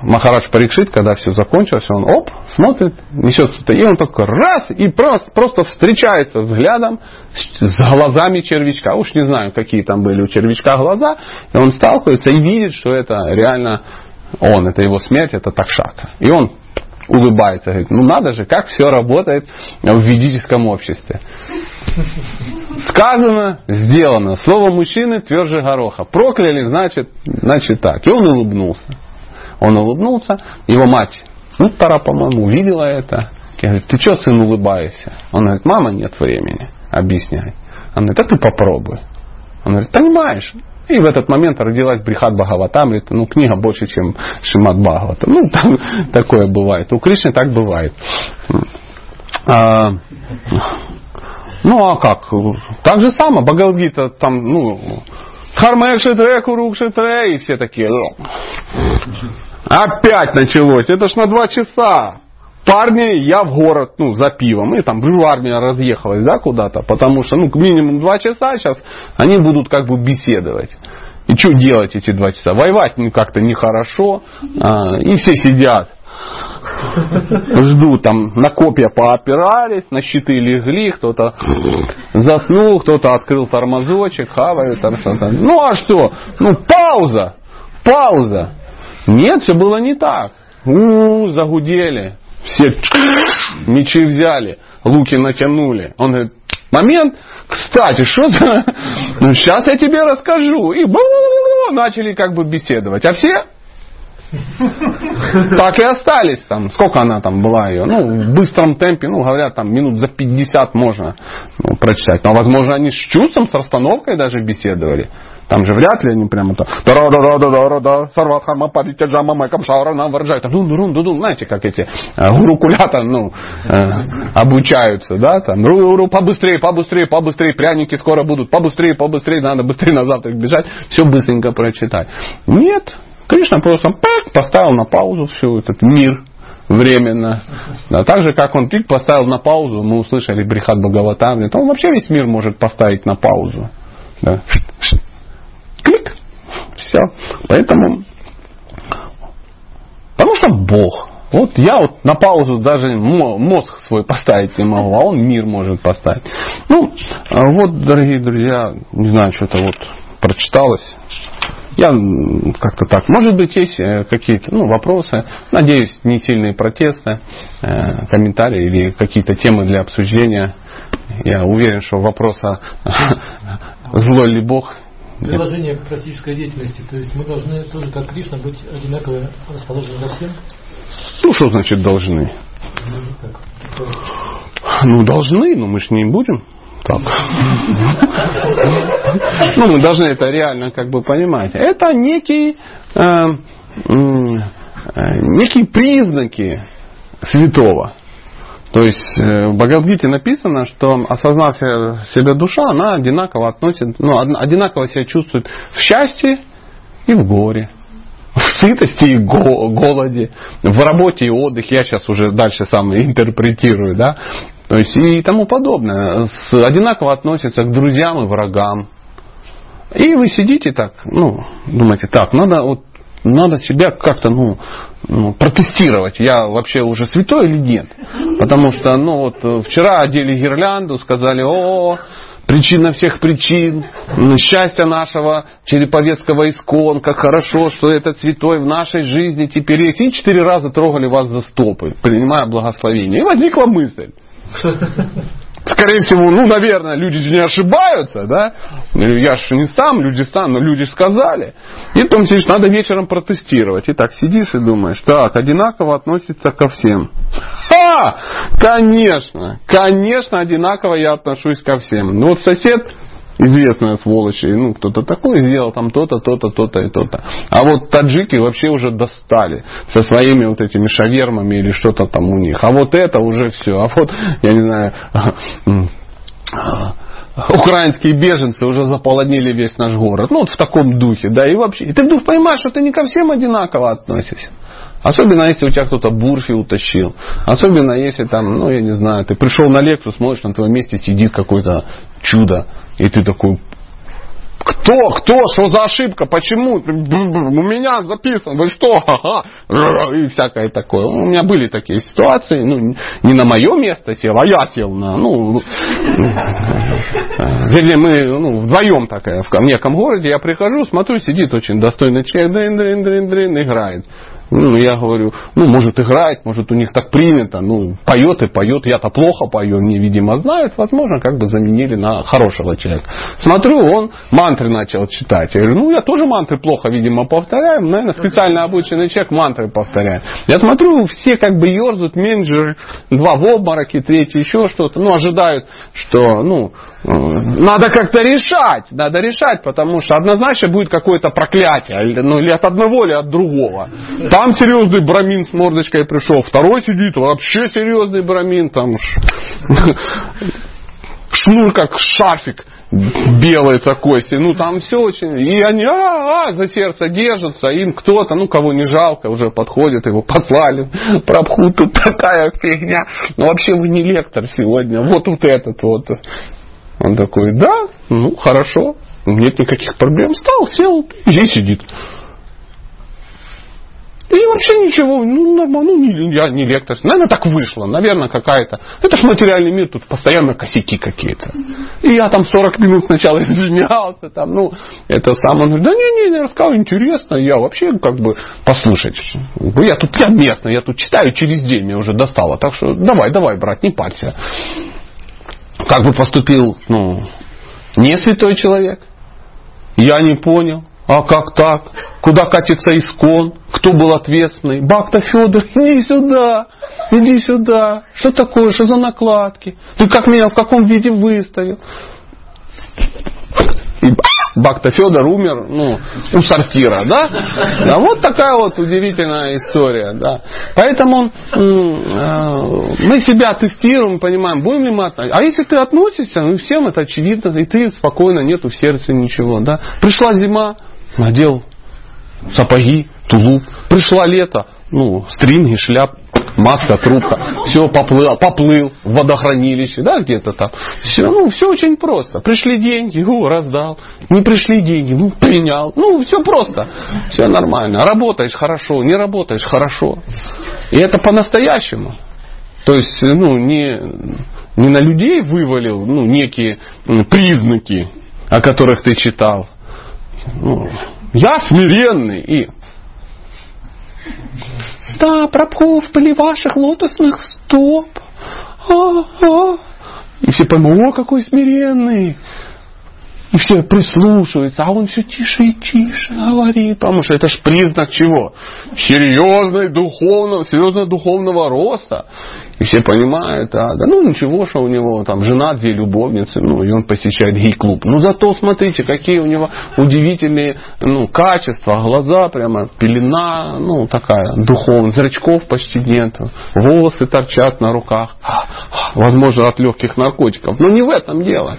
Махарадж Парикшит, когда все закончилось, он оп, смотрит, несет что-то, и он только раз, и просто, просто встречается взглядом с, с глазами червячка. Уж не знаю, какие там были у червячка глаза, и он сталкивается и видит, что это реально он, это его смерть, это такшака. И он улыбается, говорит, ну надо же, как все работает в ведическом обществе. Сказано, сделано. Слово мужчины тверже гороха. Прокляли, значит, значит так. И он улыбнулся. Он улыбнулся. Его мать, ну, Тара, по-моему, увидела это. И говорит, ты что, сын, улыбаешься? Он говорит, мама, нет времени. Объясняй. Она говорит, а ты попробуй. Он говорит, понимаешь, и в этот момент родилась Брихат Бхагаватамрита, ну, книга больше, чем Шимат Бхагавата. Ну, там такое бывает. У Кришны так бывает. А, ну, а как? Так же самое. Бхагавадгита там, ну, Хармекшитре, Курукшитре, и все такие. «Ну, опять началось. Это ж на два часа парни, я в город, ну, за пивом. И там армия разъехалась, да, куда-то. Потому что, ну, минимум два часа сейчас они будут как бы беседовать. И что делать эти два часа? Воевать ну, как-то нехорошо. А, и все сидят. Ждут там, на копья поопирались, на щиты легли, кто-то заснул, кто-то открыл тормозочек, хавают там что-то. Ну а что? Ну пауза, пауза. Нет, все было не так. У-у-у, загудели. Все мечи взяли, луки натянули. Он говорит, момент, кстати, что за... Ну, сейчас я тебе расскажу. И начали как бы беседовать. А все так и остались там. Сколько она там была ее? Ну, в быстром темпе, ну, говорят, там минут за 50 можно ну, прочитать. Но, возможно, они с чувством, с расстановкой даже беседовали. Там же вряд ли они прямо так, да да да да да да сарват харма паритяджа мамайкам шаура нам выражают. Ну, ну, ну, ну, знаете, как эти э, гурукулята, ну, э, обучаются, да, там, ру, ру, побыстрее, побыстрее, побыстрее, пряники скоро будут, побыстрее, побыстрее, надо быстрее на завтрак бежать, все быстренько прочитать. Нет, Кришна просто пак, поставил на паузу все этот мир временно. Да, так же, как он клик поставил на паузу, мы услышали Брихат Бхагаватам, то он вообще весь мир может поставить на паузу. Да. Клик. Все. Поэтому, потому что Бог. Вот я вот на паузу даже мозг свой поставить не могу, а он мир может поставить. Ну, а вот, дорогие друзья, не знаю, что-то вот прочиталось. Я как-то так. Может быть, есть э, какие-то ну, вопросы. Надеюсь, не сильные протесты, э, комментарии или какие-то темы для обсуждения. Я уверен, что вопроса злой ли Бог приложение к практической деятельности. То есть мы должны тоже, как Кришна, быть одинаково расположены ко всем. Ну, что значит должны? Ну, должны, но мы же не будем так. Ну, мы должны это реально как бы понимать. Это некий, э, э, некие признаки святого. То есть э, в Бхагавдгите написано, что осознав себя душа, она одинаково относит, ну, одинаково себя чувствует в счастье и в горе, в сытости и голоде, в работе и отдыхе. Я сейчас уже дальше сам интерпретирую, да. То есть и тому подобное. С, одинаково относятся к друзьям и врагам. И вы сидите так, ну, думаете, так, надо вот надо себя как-то ну, ну, протестировать, я вообще уже святой или нет. Потому что ну, вот, вчера одели гирлянду, сказали, о, причина всех причин, счастья нашего череповецкого искон, как хорошо, что этот святой в нашей жизни теперь есть. И четыре раза трогали вас за стопы, принимая благословение. И возникла мысль. Скорее всего, ну, наверное, люди же не ошибаются, да? Я же не сам, люди сам, но люди сказали. И потом сидишь, надо вечером протестировать. И так сидишь и думаешь, так, одинаково относится ко всем. А, конечно, конечно, одинаково я отношусь ко всем. Ну, вот сосед известная сволочь, ну, кто-то такой сделал там то-то, то-то, то-то и то-то. А вот таджики вообще уже достали со своими вот этими шавермами или что-то там у них. А вот это уже все. А вот, я не знаю, украинские беженцы уже заполонили весь наш город. Ну, вот в таком духе, да, и вообще. И ты вдруг понимаешь, что ты не ко всем одинаково относишься. Особенно если у тебя кто-то бурфи утащил. Особенно если там, ну я не знаю, ты пришел на лекцию, смотришь, на твоем месте сидит какое-то чудо. И ты такой, кто, кто, что за ошибка, почему? У меня записано, вы что? И всякое такое. У меня были такие ситуации, ну, не на мое место сел, а я сел на, ну, вернее, мы ну, вдвоем такая в неком городе, я прихожу, смотрю, сидит очень достойный человек, дрин, дрин, дрин, дрин, играет. Ну, я говорю, ну, может играть, может у них так принято, ну, поет и поет, я-то плохо пою, мне, видимо, знают, возможно, как бы заменили на хорошего человека. Смотрю, он мантры начал читать. Я говорю, ну, я тоже мантры плохо, видимо, повторяю, наверное, специально обученный человек мантры повторяет. Я смотрю, все как бы ерзают, менеджеры, два в обмороке, третий еще что-то, ну, ожидают, что, ну, надо как-то решать, надо решать, потому что однозначно будет какое-то проклятие, ну или от одного, или от другого. Там серьезный брамин с мордочкой пришел, второй сидит, вообще серьезный брамин, там шнур как шарфик белый такой, ну там все очень, и они а, а, за сердце держатся, им кто-то, ну кого не жалко, уже подходит, его послали, прабху, тут такая фигня, ну вообще вы не лектор сегодня, вот вот этот вот. Он такой, да, ну хорошо, нет никаких проблем. Встал, сел, здесь сидит. И вообще ничего, ну нормально, ну не, я не лектор. Наверное, так вышло, наверное, какая-то. Это ж материальный мир, тут постоянно косяки какие-то. И я там 40 минут сначала извинялся, там, ну, это сам, он говорит, да не, не, рассказывай, интересно, я вообще как бы послушать. Я тут, я местный, я тут читаю через день, меня уже достало, так что давай, давай, брат, не парься как бы поступил, ну, не святой человек. Я не понял. А как так? Куда катится искон? Кто был ответственный? Бакта Федор, иди сюда, иди сюда. Что такое? Что за накладки? Ты как меня в каком виде выставил? И Бакта Федор умер ну, у сортира, да? А вот такая вот удивительная история, да. Поэтому э, мы себя тестируем, понимаем, будем ли мы относиться. А если ты относишься, ну всем это очевидно, и ты спокойно, нету в сердце ничего, да. Пришла зима, надел сапоги, тулуп. Пришла лето, ну, стринги, шляп, маска, трубка, все поплыл, поплыл в водохранилище, да, где-то там. Все, ну, все очень просто. Пришли деньги, у, раздал. Не пришли деньги, ну, принял. Ну, все просто. Все нормально. Работаешь хорошо, не работаешь хорошо. И это по-настоящему. То есть, ну, не, не на людей вывалил, ну, некие признаки, о которых ты читал. Ну, я смиренный и да, Прабху в пыли ваших лотосных стоп. А-а. И все поймут, о, какой смиренный. И все прислушиваются, а он все тише и тише говорит, потому что это же признак чего? Серьезной духовного, серьезного духовного роста. И все понимают, а, да ну ничего, что у него там жена, две любовницы, ну и он посещает гей-клуб. Ну зато смотрите, какие у него удивительные ну, качества, глаза прямо, пелена, ну такая духовная, зрачков почти нет, волосы торчат на руках, возможно от легких наркотиков. Но не в этом дело.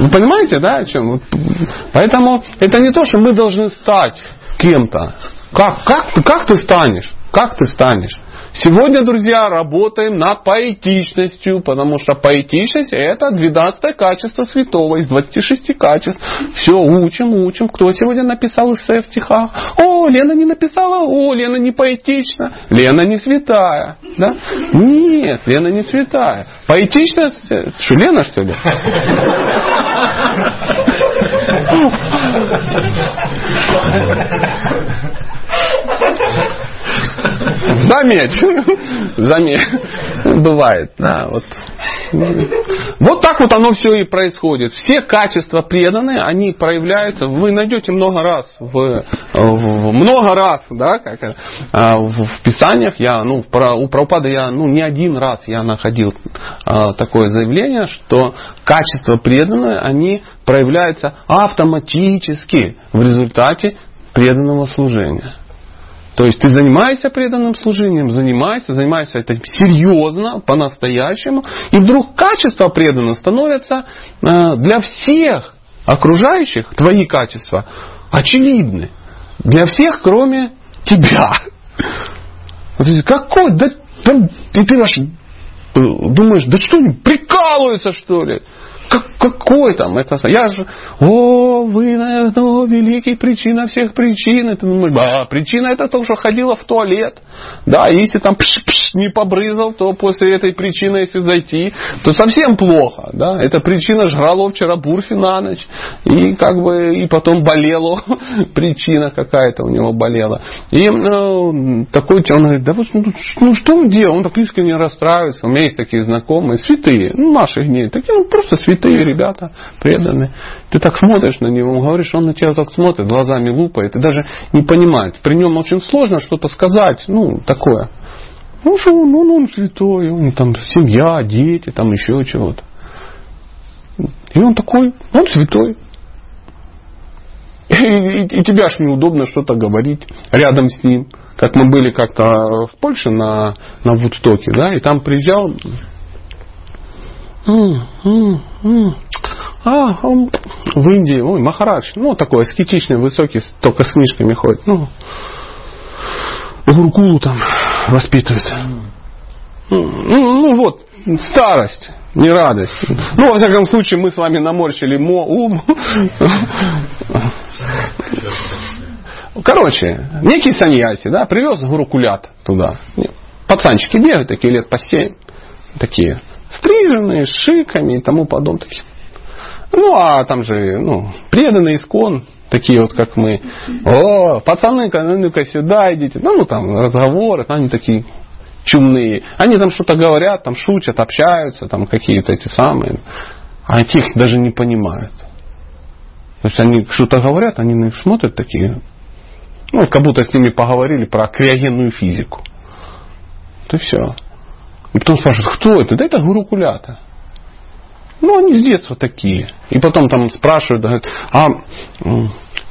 Вы понимаете, да, о чем? Поэтому это не то, что мы должны стать кем-то. Как, как, как ты станешь? Как ты станешь? Сегодня, друзья, работаем над поэтичностью, потому что поэтичность это 12 качество святого из 26 качеств. Все, учим, учим. Кто сегодня написал эссе в стихах? О, Лена не написала, о, Лена не поэтична, Лена не святая. Да? Нет, Лена не святая. Поэтичность, что, Лена что ли? Заметь. Заметь. Бывает, да, вот. Вот так вот оно все и происходит. Все качества преданные, они проявляются. Вы найдете много раз в, в много раз, да, как, а, в, в писаниях я, ну, про, у Прабхупада я, ну, не один раз я находил а, такое заявление, что качества преданные, они проявляются автоматически в результате преданного служения. То есть ты занимаешься преданным служением, занимаешься, занимаешься этим серьезно, по-настоящему, и вдруг качества преданного становятся э, для всех окружающих, твои качества, очевидны. Для всех, кроме тебя. Вот, какой, да, да, и ты аж э, думаешь, да что они прикалываются что ли? Как, какой там это? Я же, о, вы, наверное, великий причина всех причин. Это, да, причина это то, что ходила в туалет. Да, если там пш -пш не побрызал, то после этой причины, если зайти, то совсем плохо. Да? Эта причина жрала вчера бурфи на ночь. И как бы, и потом болела. причина какая-то у него болела. И ну, такой, он говорит, да вот, ну, ну что он делал? Он так искренне расстраивается. У меня есть такие знакомые, святые, ну, наших дней, такие, ну, просто святые святые ребята, преданные. Ты так смотришь на него, говоришь, он на тебя так смотрит, глазами лупает, и даже не понимает. При нем очень сложно что-то сказать, ну, такое. Ну, что, ну, ну, он святой, него там семья, дети, там еще чего-то. И он такой, он святой. И, и, и тебе аж неудобно что-то говорить рядом с ним. Как мы были как-то в Польше на, на Вудстоке, да, и там приезжал а, он в Индии, ой, Махарадж, ну, такой аскетичный, высокий, только с книжками ходит. Ну, Гуркулу там воспитывает. Ну, ну, вот, старость, не радость. Ну, во всяком случае, мы с вами наморщили мо, ум. Короче, некий саньяси, да, привез гурукулят туда. Пацанчики бегают, такие лет по семь. Такие стриженные, с шиками и тому подобное. Ну, а там же, ну, преданный искон, такие вот, как мы. О, пацаны, ну-ка сюда идите. Ну, там разговоры, они такие чумные. Они там что-то говорят, там шутят, общаются, там какие-то эти самые. А их даже не понимают. То есть они что-то говорят, они на них смотрят такие, ну, как будто с ними поговорили про криогенную физику. То и все. И потом спрашивают, кто это? Да это гурукулята. Ну, они с детства такие. И потом там спрашивают, говорят, а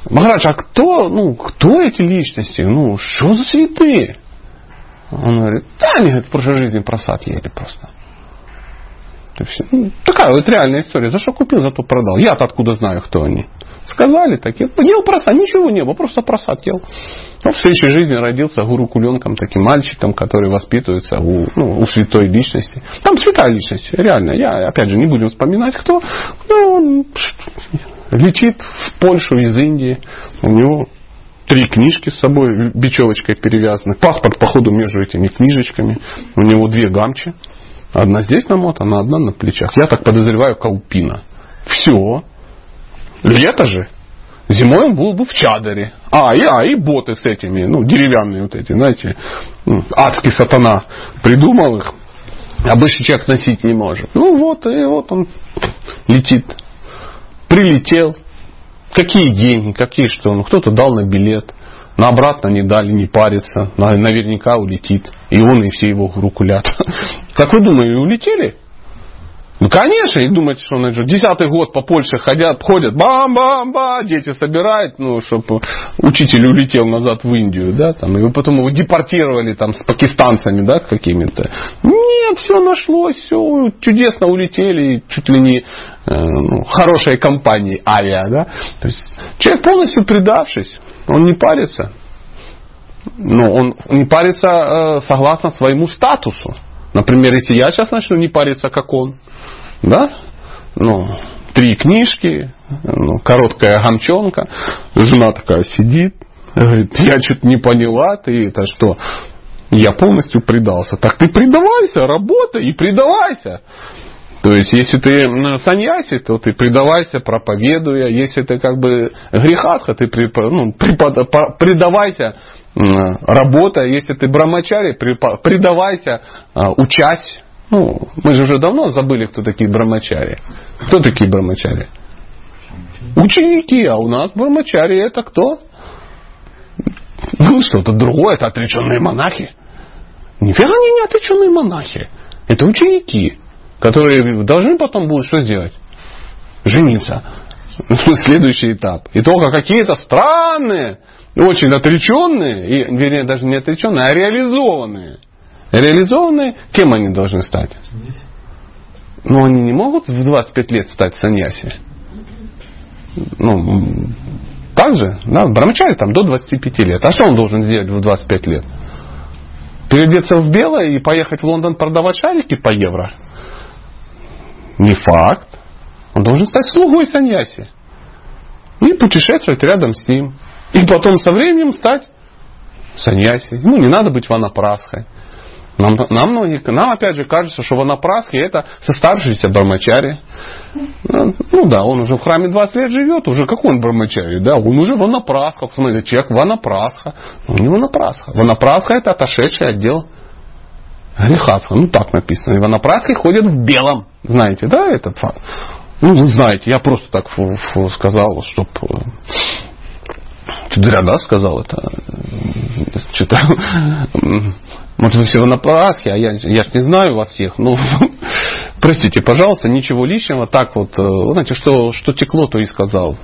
Махарадж, а кто, ну, кто эти личности? Ну, что за святые? Он говорит, да, они говорит, в прошлой жизни просад ели просто. Ну, такая вот реальная история. За что купил, зато продал. Я-то откуда знаю, кто они. Сказали такие. Ел просад, ничего не было, просто просад ел. Но в следующей жизни родился гуру куленком, таким мальчиком, который воспитывается у, ну, у святой личности. Там святая личность, реально. Я, опять же, не будем вспоминать, кто. Но он летит в Польшу из Индии. У него три книжки с собой бечевочкой перевязаны. Паспорт, походу, между этими книжечками. У него две гамчи. Одна здесь намотана, одна на плечах. Я так подозреваю, Каупина. Все. Лето же. Зимой он был бы в чадере. А, и, а, и боты с этими, ну, деревянные вот эти, знаете, ну, адский сатана придумал их. Обычный человек носить не может. Ну вот, и вот он летит. Прилетел. Какие деньги, какие что? Ну, кто-то дал на билет. На обратно не дали, не париться. Наверняка улетит. И он, и все его рукулят. Как вы думаете, улетели? Ну, конечно, и думаете, что он же десятый год по Польше ходят, ходят, бам-бам-ба, дети собирают, ну, чтобы учитель улетел назад в Индию, да, там, и потом его депортировали там с пакистанцами, да, какими-то. Нет, все нашлось, все чудесно улетели, чуть ли не э, ну, хорошей компании авиа, да. То есть человек полностью предавшись, он не парится, но он не парится э, согласно своему статусу. Например, если я сейчас начну не париться, как он, да, ну, три книжки, ну, короткая гамчонка, жена такая сидит, говорит, я что-то не поняла, ты это что? Я полностью предался. Так ты предавайся, работай и предавайся. То есть, если ты ну, саньяси, то ты предавайся, проповедуя. Если ты как бы грехатха, ты ну, предавайся, работая. Если ты брамачари, предавайся, а, учась. Ну, мы же уже давно забыли, кто такие брамачари. Кто такие брамачари? Ученики, а у нас брамачари это кто? Ну, что-то другое, это отреченные монахи. Нифига они не отреченные монахи. Это ученики, которые должны потом будут что сделать? Жениться. Следующий этап. И только какие-то странные, очень отреченные, и, вернее, даже не отреченные, а реализованные. Реализованные, кем они должны стать? Ну, они не могут в 25 лет стать саньяси. Ну, так же, да, брамачари там до 25 лет. А что он должен сделать в 25 лет? Переодеться в белое и поехать в Лондон продавать шарики по евро? Не факт. Он должен стать слугой саньяси. И путешествовать рядом с ним. И потом со временем стать саньяси. Ему не надо быть ванапрасхой. Нам, нам, нам опять же кажется, что ванапрасхи это состаршийся бармачари. Ну, ну да, он уже в храме 20 лет живет, уже какой он бармачари, да, он уже ванапрасха, посмотрите, человек ванапрасха. Он не ванапрасха. Ванапрасха это отошедший отдел грехатха, ну так написано. И ванапрасхи ходят в белом, знаете, да, этот факт. Ну, знаете, я просто так сказал, чтобы зря, да, сказал это? Что-то... Может, вы все на Пасхе, а я, я же не знаю вас всех. Ну, простите, пожалуйста, ничего личного. Так вот, э, знаете, что, что текло, то и сказал.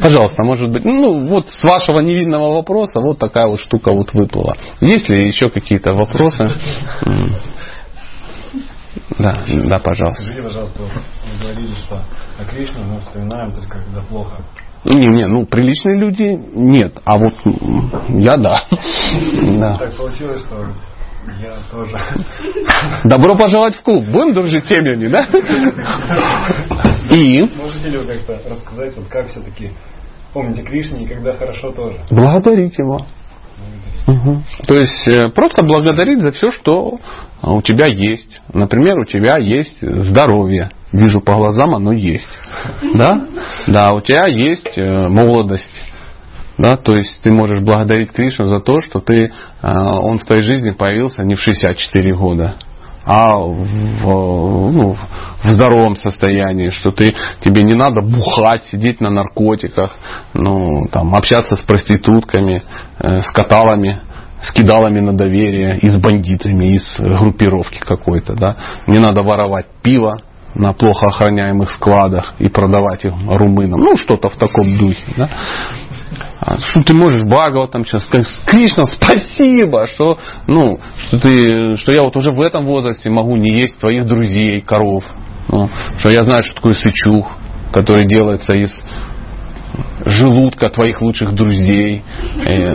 Пожалуйста, может быть, ну вот с вашего невинного вопроса вот такая вот штука вот выплыла. Есть ли еще какие-то вопросы? Да, да, пожалуйста. Скажите, пожалуйста, вы говорили, что о Кришне мы вспоминаем только когда плохо. Не, не, ну приличные люди нет, а вот я да. да. Так получилось, что я тоже. Добро пожаловать в клуб. Будем дружить семьями, да? И? Можете ли вы как-то рассказать, вот как все-таки помните Кришне и когда хорошо тоже? Благодарить его. Угу. То есть э, просто благодарить за все, что у тебя есть. Например, у тебя есть здоровье. Вижу по глазам, оно есть. Да? Да, у тебя есть э, молодость. Да, то есть ты можешь благодарить Кришну за то, что ты, э, он в твоей жизни появился не в 64 года, а в, ну, в здоровом состоянии, что ты, тебе не надо бухать, сидеть на наркотиках, ну, там, общаться с проститутками, э, с каталами, с кидалами на доверие, и с бандитами, из группировки какой-то. Да? Не надо воровать пиво на плохо охраняемых складах и продавать их румынам. Ну, что-то в таком духе. Да? А что ты можешь Бхагава там сейчас сказать, Кришна, спасибо, что, ну, что, ты, что я вот уже в этом возрасте могу не есть твоих друзей, коров. Ну, что я знаю, что такое сычух, который делается из желудка твоих лучших друзей. Э,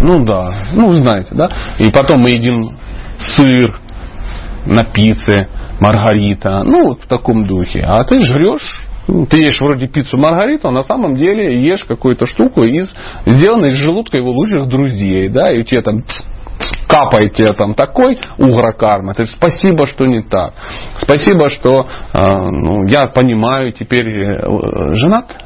ну да, ну знаете, да. И потом мы едим сыр на пицце, маргарита, ну вот в таком духе. А ты жрешь ты ешь вроде пиццу Маргариту, а на самом деле ешь какую-то штуку из, сделанной из желудка его лучших друзей, да, и у тебя там капает тебе там такой угрокарма. Ты спасибо, что не так. Спасибо, что э, ну, я понимаю теперь э, женат.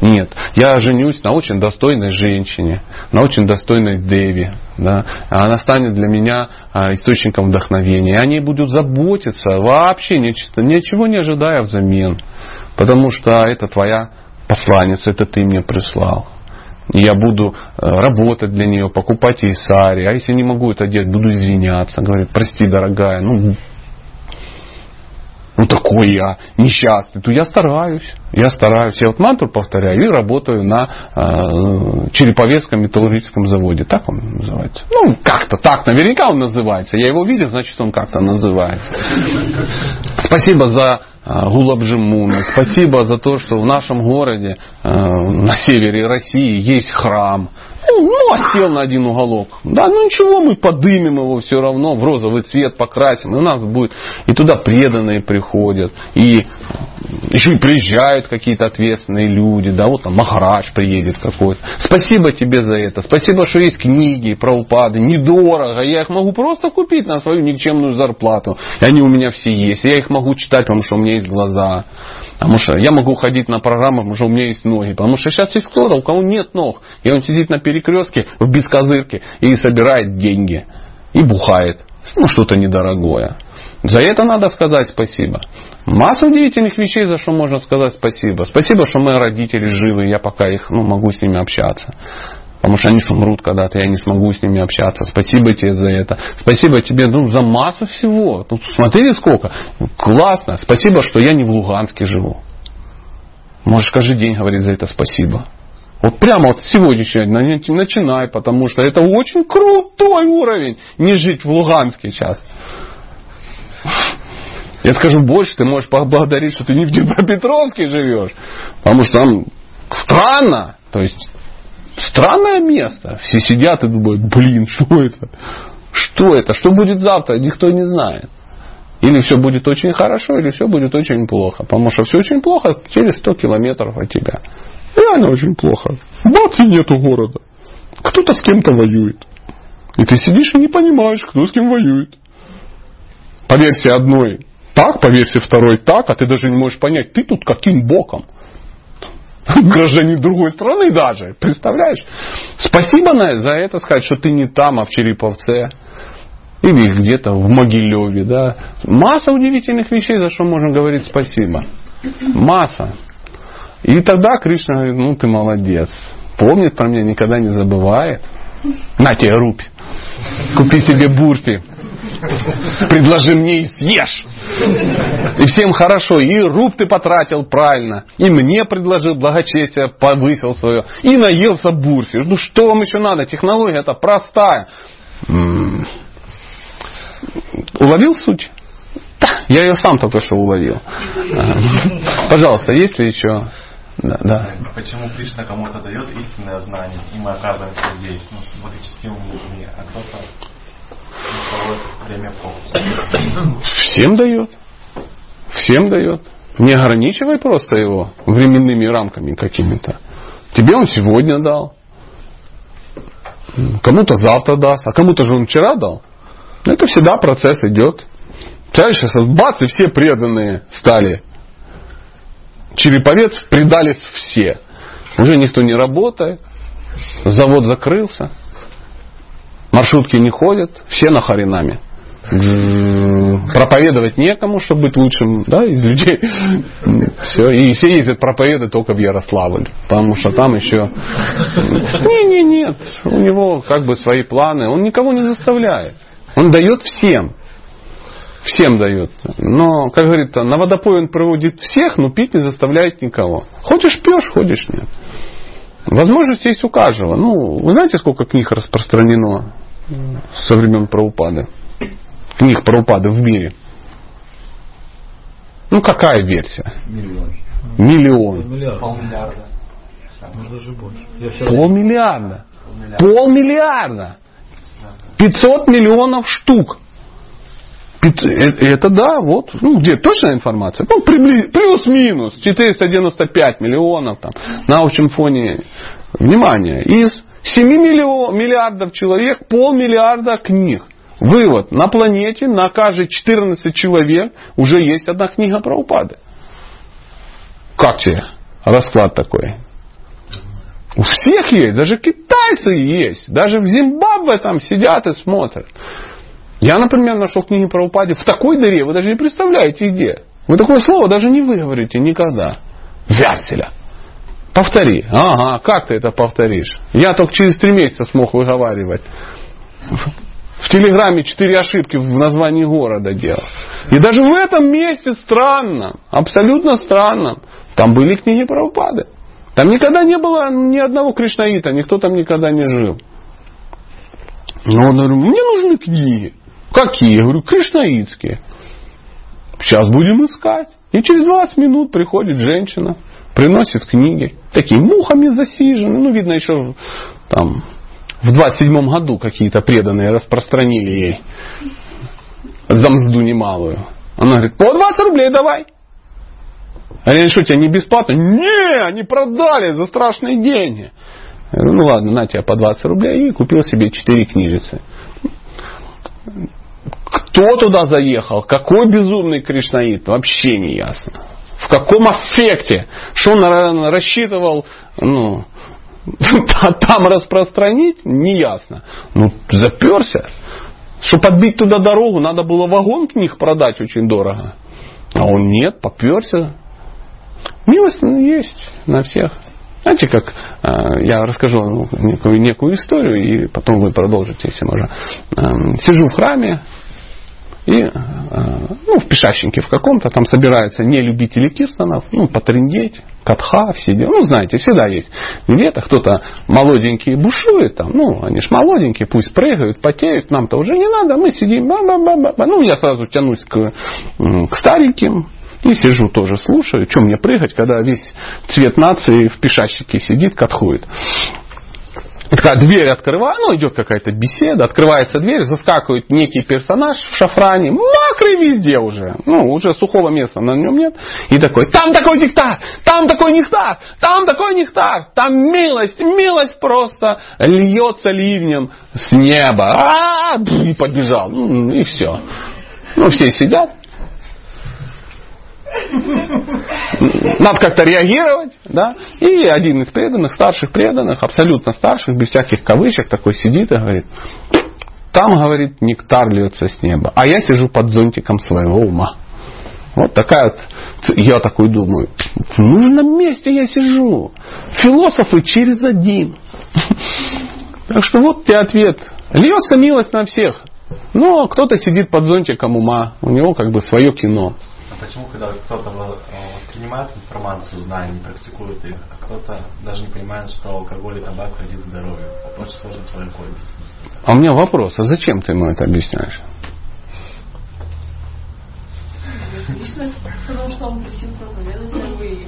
Нет, я женюсь на очень достойной женщине, на очень достойной Деви. Да? Она станет для меня а, источником вдохновения. И они будут заботиться, вообще ничего не ожидая взамен. Потому что это твоя посланница, это ты мне прислал. Я буду э, работать для нее, покупать ей сари. А если не могу это делать, буду извиняться. Говорит, прости, дорогая, ну ну такой я несчастный, то я стараюсь, я стараюсь. Я вот мантру повторяю и работаю на э, Череповецком металлургическом заводе. Так он называется? Ну, как-то так, наверняка он называется. Я его видел, значит он как-то называется. Спасибо за Гулабжимуна. Спасибо за то, что в нашем городе, э, на севере России, есть храм. Ну, ну, а на один уголок. Да, ну ничего, мы подымем его все равно, в розовый цвет покрасим, и у нас будет, и туда преданные приходят, и еще и приезжают какие-то ответственные люди, да, вот там Махарадж приедет какой-то. Спасибо тебе за это, спасибо, что есть книги про упады, недорого, я их могу просто купить на свою никчемную зарплату, и они у меня все есть, я их могу читать, потому что у меня есть глаза. Потому что я могу ходить на программы, потому что у меня есть ноги. Потому что сейчас есть кто-то, у кого нет ног. И он сидит на перекрестке в бескозырке и собирает деньги. И бухает. Ну, что-то недорогое. За это надо сказать спасибо. Масса удивительных вещей, за что можно сказать спасибо. Спасибо, что мои родители живы, я пока их ну, могу с ними общаться. Потому что они сумрут когда-то, я не смогу с ними общаться. Спасибо тебе за это. Спасибо тебе ну, за массу всего. Ну, смотрите сколько. Классно. Спасибо, что я не в Луганске живу. Можешь каждый день говорить за это спасибо. Вот прямо вот сегодняшний день начинай, потому что это очень крутой уровень не жить в Луганске сейчас. Я скажу больше, ты можешь поблагодарить, что ты не в Днепропетровске живешь. Потому что там странно. То есть Странное место. Все сидят и думают, блин, что это? Что это? Что будет завтра? Никто не знает. Или все будет очень хорошо, или все будет очень плохо. Потому что все очень плохо через 100 километров от тебя. Реально очень плохо. Бац, и нету города. Кто-то с кем-то воюет. И ты сидишь и не понимаешь, кто с кем воюет. По версии одной так, по версии второй так, а ты даже не можешь понять, ты тут каким боком. Гражданин другой страны даже. Представляешь? Спасибо за это сказать, что ты не там, а в Череповце. Или где-то в Могилеве. Да? Масса удивительных вещей, за что можно говорить спасибо. Масса. И тогда Кришна говорит, ну ты молодец. Помнит про меня, никогда не забывает. На тебе рубь. Купи себе бурфи. Предложи мне и съешь. И всем хорошо. И руб ты потратил правильно. И мне предложил благочестие, повысил свое. И наелся бурфи. Ну что вам еще надо? Технология это простая. Уловил суть? Я ее сам только что уловил. Пожалуйста, есть ли еще? Да, да. Почему Кришна кому-то дает истинное знание, и мы оказываемся здесь, ну, с благочестивыми людьми, а кто-то Всем дает. Всем дает. Не ограничивай просто его временными рамками какими-то. Тебе он сегодня дал. Кому-то завтра даст. А кому-то же он вчера дал. Это всегда процесс идет. Представляешь, бац, и все преданные стали. Череповец предались все. Уже никто не работает. Завод закрылся. Маршрутки не ходят, все на харинаме. Проповедовать некому, чтобы быть лучшим да, из людей. Все. И все ездят проповедовать только в Ярославль. Потому что там еще... Не, не, нет. У него как бы свои планы. Он никого не заставляет. Он дает всем. Всем дает. Но, как говорится, на водопой он проводит всех, но пить не заставляет никого. Хочешь пьешь, ходишь нет. Возможность есть у каждого. Ну, вы знаете, сколько книг распространено со времен Праупады? Книг Праупады в мире. Ну, какая версия? Миллион. Миллион. Миллиард. Полмиллиарда. Может даже больше. Полмиллиарда. Полмиллиарда. Полмиллиарда. 500 миллионов штук. Э- Это да, вот, ну где точная информация? Ну, плюс-минус 495 миллионов там, на общем фоне. Внимание, из 7 миллион, миллиардов человек полмиллиарда книг. Вывод, на планете на каждые 14 человек уже есть одна книга про упады. Как тебе расклад такой? У всех есть, даже китайцы есть, даже в Зимбабве там сидят и смотрят. Я, например, нашел книги про упаде в такой дыре, вы даже не представляете где. Вы такое слово даже не выговорите никогда. Вяселя. Повтори. Ага, как ты это повторишь? Я только через три месяца смог выговаривать. В Телеграме четыре ошибки в названии города делал. И даже в этом месте странно, абсолютно странно, там были книги про упады. Там никогда не было ни одного кришнаита, никто там никогда не жил. Но он говорит, мне нужны книги. Какие? Я говорю, кришнаитские. Сейчас будем искать. И через 20 минут приходит женщина приносит книги. Такие мухами засижены. Ну, видно, еще там в 27 году какие-то преданные распространили ей за мзду немалую. Она говорит, по 20 рублей давай. А я что, тебя не бесплатно? Не, они продали за страшные деньги. Я говорю, ну ладно, на тебя по 20 рублей и купил себе 4 книжицы. Кто туда заехал? Какой безумный кришнаит? Вообще не ясно. Каком аффекте? Что он рассчитывал ну, там распространить? Не ясно. Ну, заперся. Чтобы подбить туда дорогу, надо было вагон книг продать очень дорого. А он нет, поперся. Милость есть на всех. Знаете, как э, я расскажу некую, некую историю, и потом вы продолжите, если можно. Э, сижу в храме, и э, ну, в пешащенке в каком-то, там собираются не любители киртанов, ну, потрендеть, катха, все дела. Ну, знаете, всегда есть где-то кто-то молоденький бушует, там, ну, они ж молоденькие, пусть прыгают, потеют, нам-то уже не надо, мы сидим, ба -ба -ба -ба. ну, я сразу тянусь к, к стареньким, и сижу тоже слушаю, что мне прыгать, когда весь цвет нации в пешащике сидит, катхует. Такая дверь открывает, ну идет какая-то беседа, открывается дверь, заскакивает некий персонаж в шафране, мокрый везде уже, ну уже сухого места на нем нет, и такой, там такой нектар, там такой нектар, там такой нектар, там милость, милость просто! Льется ливнем с неба, а и побежал, ну, и все. Ну все сидят, надо как-то реагировать, да? И один из преданных, старших преданных, абсолютно старших, без всяких кавычек, такой сидит и говорит, там, говорит, нектар льется с неба, а я сижу под зонтиком своего ума. Вот такая вот, я такой думаю, в нужном месте я сижу. Философы через один. Так что вот тебе ответ. Льется милость на всех. Но кто-то сидит под зонтиком ума. У него как бы свое кино почему, когда кто-то воспринимает информацию, знания, не практикует их, а кто-то даже не понимает, что алкоголь и табак вредит здоровью. Очень сложно человеку объяснить. А у меня вопрос, а зачем ты ему это объясняешь?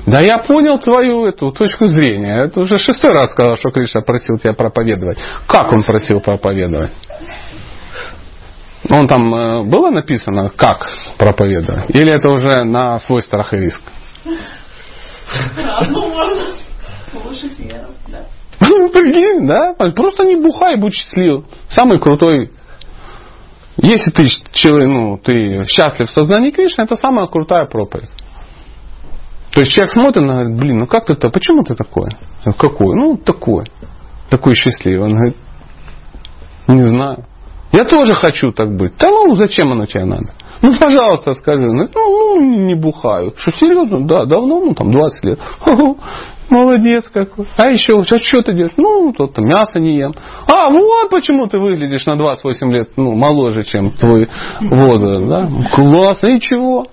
Да я понял твою эту точку зрения. Это уже шестой раз сказал, что Кришна просил тебя проповедовать. Как он просил проповедовать? Он там э, было написано, как проповедовать? Или это уже на свой страх и риск? Ну, можно. Лучше да. Ну, прикинь, да? Просто не бухай, будь счастлив. Самый крутой. Если ты, ну, ты счастлив в сознании Кришны, это самая крутая проповедь. То есть человек смотрит и говорит, блин, ну как ты-то, почему ты такой? Какой? Ну, такой. Такой счастливый. Он говорит, не знаю. Я тоже хочу так быть. Да ну, зачем оно тебе надо? Ну, пожалуйста, скажи. Ну, ну не бухаю. Что, серьезно? Да, давно, ну, там, 20 лет. Молодец какой. А еще, а что ты делаешь? Ну, то-то мясо не ем. А, вот почему ты выглядишь на 28 лет, ну, моложе, чем твой возраст, да? Классно, и чего?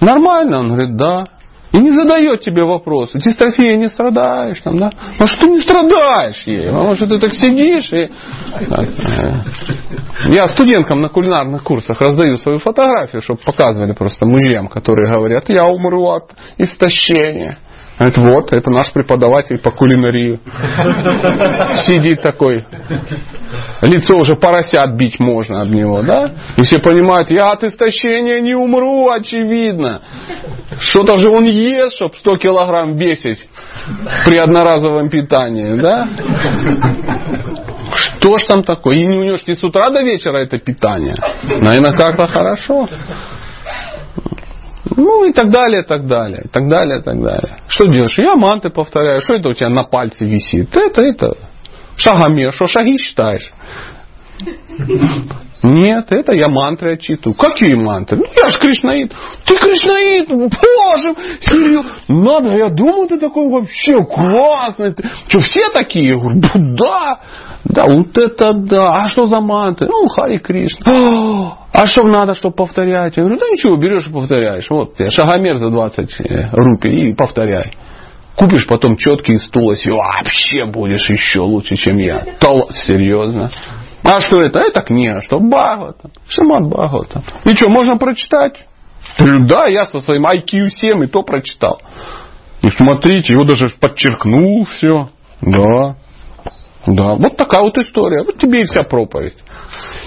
Нормально? Он говорит, да и не задает тебе вопросы. Дистрофия не страдаешь там, да? Потому что ты не страдаешь ей. Потому что ты так сидишь и... Э, я студенткам на кулинарных курсах раздаю свою фотографию, чтобы показывали просто мужьям, которые говорят, я умру от истощения. Говорит, вот, это наш преподаватель по кулинарии. Сидит такой. Лицо уже поросят бить можно об него, да? И все понимают, я от истощения не умру, очевидно. Что-то же он ест, чтобы 100 килограмм весить при одноразовом питании, да? Что ж там такое? И не него не с утра до вечера это питание. Наверное, как-то хорошо. Ну и так далее, так далее, так далее, так далее. Что делаешь? Я манты повторяю. Что это у тебя на пальце висит? Это, это. Шагомер. Что шаги считаешь? Нет, это я мантры отчитываю. Какие мантры? Ну, я же кришнаит. Ты кришнаит? Боже, серьезно? Надо, я думаю, ты такой вообще классный. Что, все такие? Я говорю, да. Да, вот это да. А что за мантры? Ну, Хари Кришна. А что надо, чтобы повторять? Я говорю, да ничего, берешь и повторяешь. Вот шагомер за 20 э, рупий и повторяй. Купишь потом четкий стул, и вообще будешь еще лучше, чем я. То, серьезно. А что это? Это книга, что Бхагавата. Шимат Бхагавата. И что, можно прочитать? Да, я со своим IQ 7 и то прочитал. И смотрите, его даже подчеркнул все. Да. Да, вот такая вот история. Вот тебе и вся проповедь.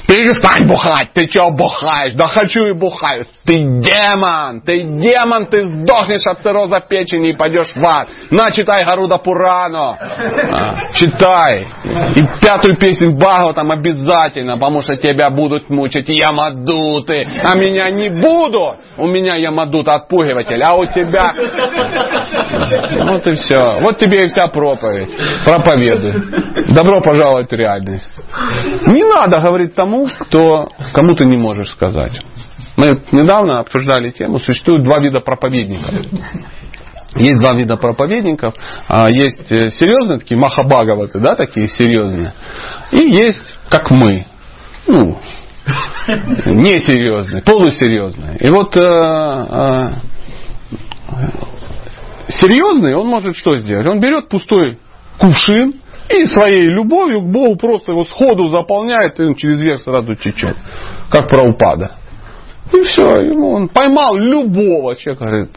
Перестань бухать, ты чего бухаешь? Да хочу и бухаю. Ты демон, ты демон, ты сдохнешь от цирроза печени и пойдешь в ад. На, читай Гаруда Пурано. А, читай. И пятую песню Багова там обязательно, потому что тебя будут мучить ямадуты. А меня не будут. У меня ямадут отпугиватель, а у тебя... Вот и все. Вот тебе и вся проповедь. Проповедуй. Добро пожаловать в реальность. Не надо говорить тому, тому, кто, кому ты не можешь сказать. Мы недавно обсуждали тему, существует два вида проповедников. Есть два вида проповедников. А, есть э, серьезные такие махабагаваты, да, такие серьезные. И есть, как мы, ну, несерьезные, полусерьезные. И вот э, э, серьезный, он может что сделать? Он берет пустой кувшин, и своей любовью к Богу просто его сходу заполняет, и он через верх сразу течет. Как про упада. И все, ему он поймал любого человека, говорит,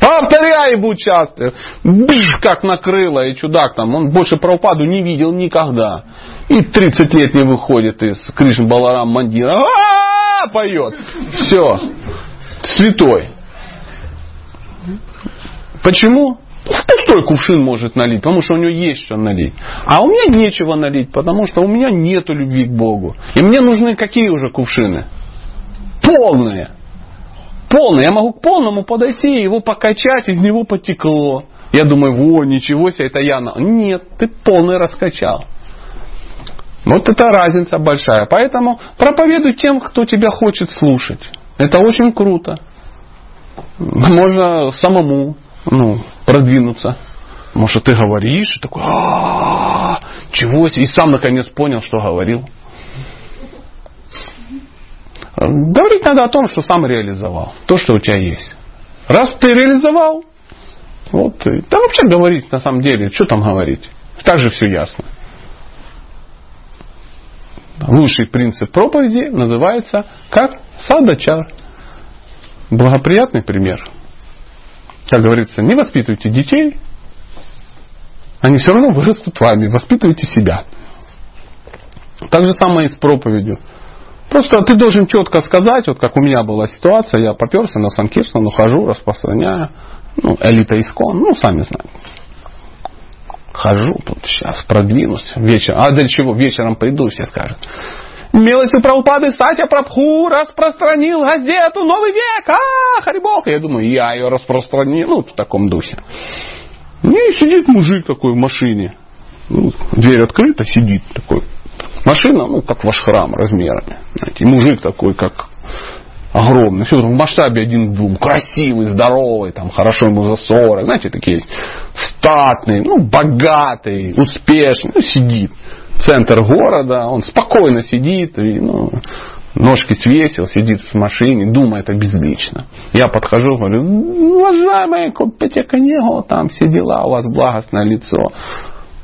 повторяй ему часто, бишь, как накрыло, и чудак там, он больше про упаду не видел никогда. И 30 лет не выходит из Кришн Баларам Мандира, а поет. Все, святой. Почему? В пустой кувшин может налить, потому что у него есть что налить. А у меня нечего налить, потому что у меня нет любви к Богу. И мне нужны какие уже кувшины? Полные. Полные. Я могу к полному подойти, его покачать, из него потекло. Я думаю, во, ничего себе, это я. Нет, ты полный раскачал. Вот это разница большая. Поэтому проповедуй тем, кто тебя хочет слушать. Это очень круто. Можно самому ну, продвинуться. Может, ты говоришь, и такой, а чего себе, и сам наконец понял, что говорил. Говорить надо о том, что сам реализовал, то, что у тебя есть. Раз ты реализовал, вот, да вообще говорить на самом деле, что там говорить? Так же все ясно. Лучший принцип проповеди называется как садачар. Благоприятный пример – как говорится, не воспитывайте детей, они все равно вырастут вами, воспитывайте себя. Так же самое и с проповедью. Просто ты должен четко сказать, вот как у меня была ситуация, я поперся на Санкирстон, ухожу, распространяю, ну, элита искон, ну, сами знаете. Хожу тут сейчас, продвинусь вечером. А для чего? Вечером приду, все скажут. Милостью Прабхупады Сатя Прабху распространил газету «Новый век». А, Хариболка. Я думаю, я ее распространил. Ну, в таком духе. И сидит мужик такой в машине. Ну, дверь открыта, сидит такой. Машина, ну, как ваш храм размерами. Знаете, и мужик такой, как огромный. Все в масштабе один к двум. Красивый, здоровый, там, хорошо ему за 40. Знаете, такие статные, ну, богатый, успешный. Ну, сидит центр города, он спокойно сидит, и, ну, ножки свесил, сидит в машине, думает обезлично. Я подхожу, говорю, уважаемый, купите книгу, там все дела, у вас благостное лицо.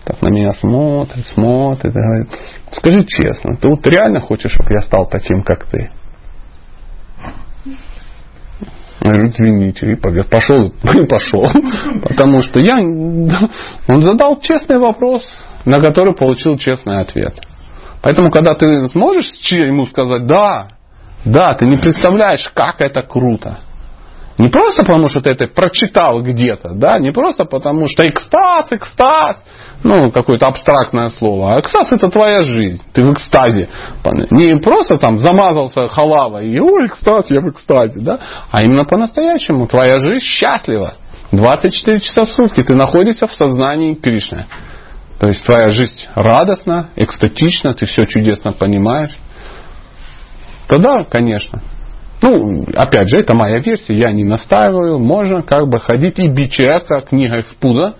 Так на меня смотрит, смотрит, и говорит, скажи честно, ты вот реально хочешь, чтобы я стал таким, как ты? Я говорю, извините, и пошел, и пошел. Потому что я, он задал честный вопрос, на который получил честный ответ. Поэтому, когда ты сможешь ему сказать «да», да, ты не представляешь, как это круто. Не просто потому, что ты это прочитал где-то, да, не просто потому, что экстаз, экстаз, ну, какое-то абстрактное слово, а экстаз это твоя жизнь, ты в экстазе. Не просто там замазался халавой и, ой, экстаз, я в экстазе, да, а именно по-настоящему твоя жизнь счастлива. 24 часа в сутки ты находишься в сознании Кришны. То есть твоя жизнь радостна, экстатична, ты все чудесно понимаешь. Тогда, конечно. Ну, опять же, это моя версия, я не настаиваю. Можно как бы ходить и бить человека книгой в пузо.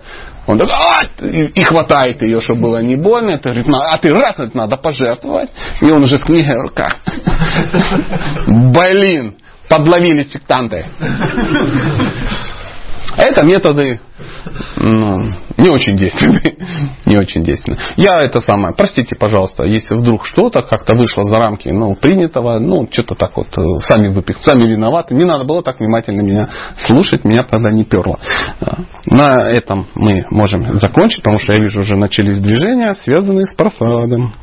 Он такой, а! и хватает ее, чтобы было не больно. Это говорит, а ты раз это надо пожертвовать. И он уже с книгой в руках. Блин, подловили сектанты. Это методы ну, не очень действенные. Не очень действенные. Я это самое, простите, пожалуйста, если вдруг что-то как-то вышло за рамки ну, принятого, ну, что-то так вот, э, сами выпих, сами виноваты. Не надо было так внимательно меня слушать, меня тогда не перло. На этом мы можем закончить, потому что я вижу, уже начались движения, связанные с просадом.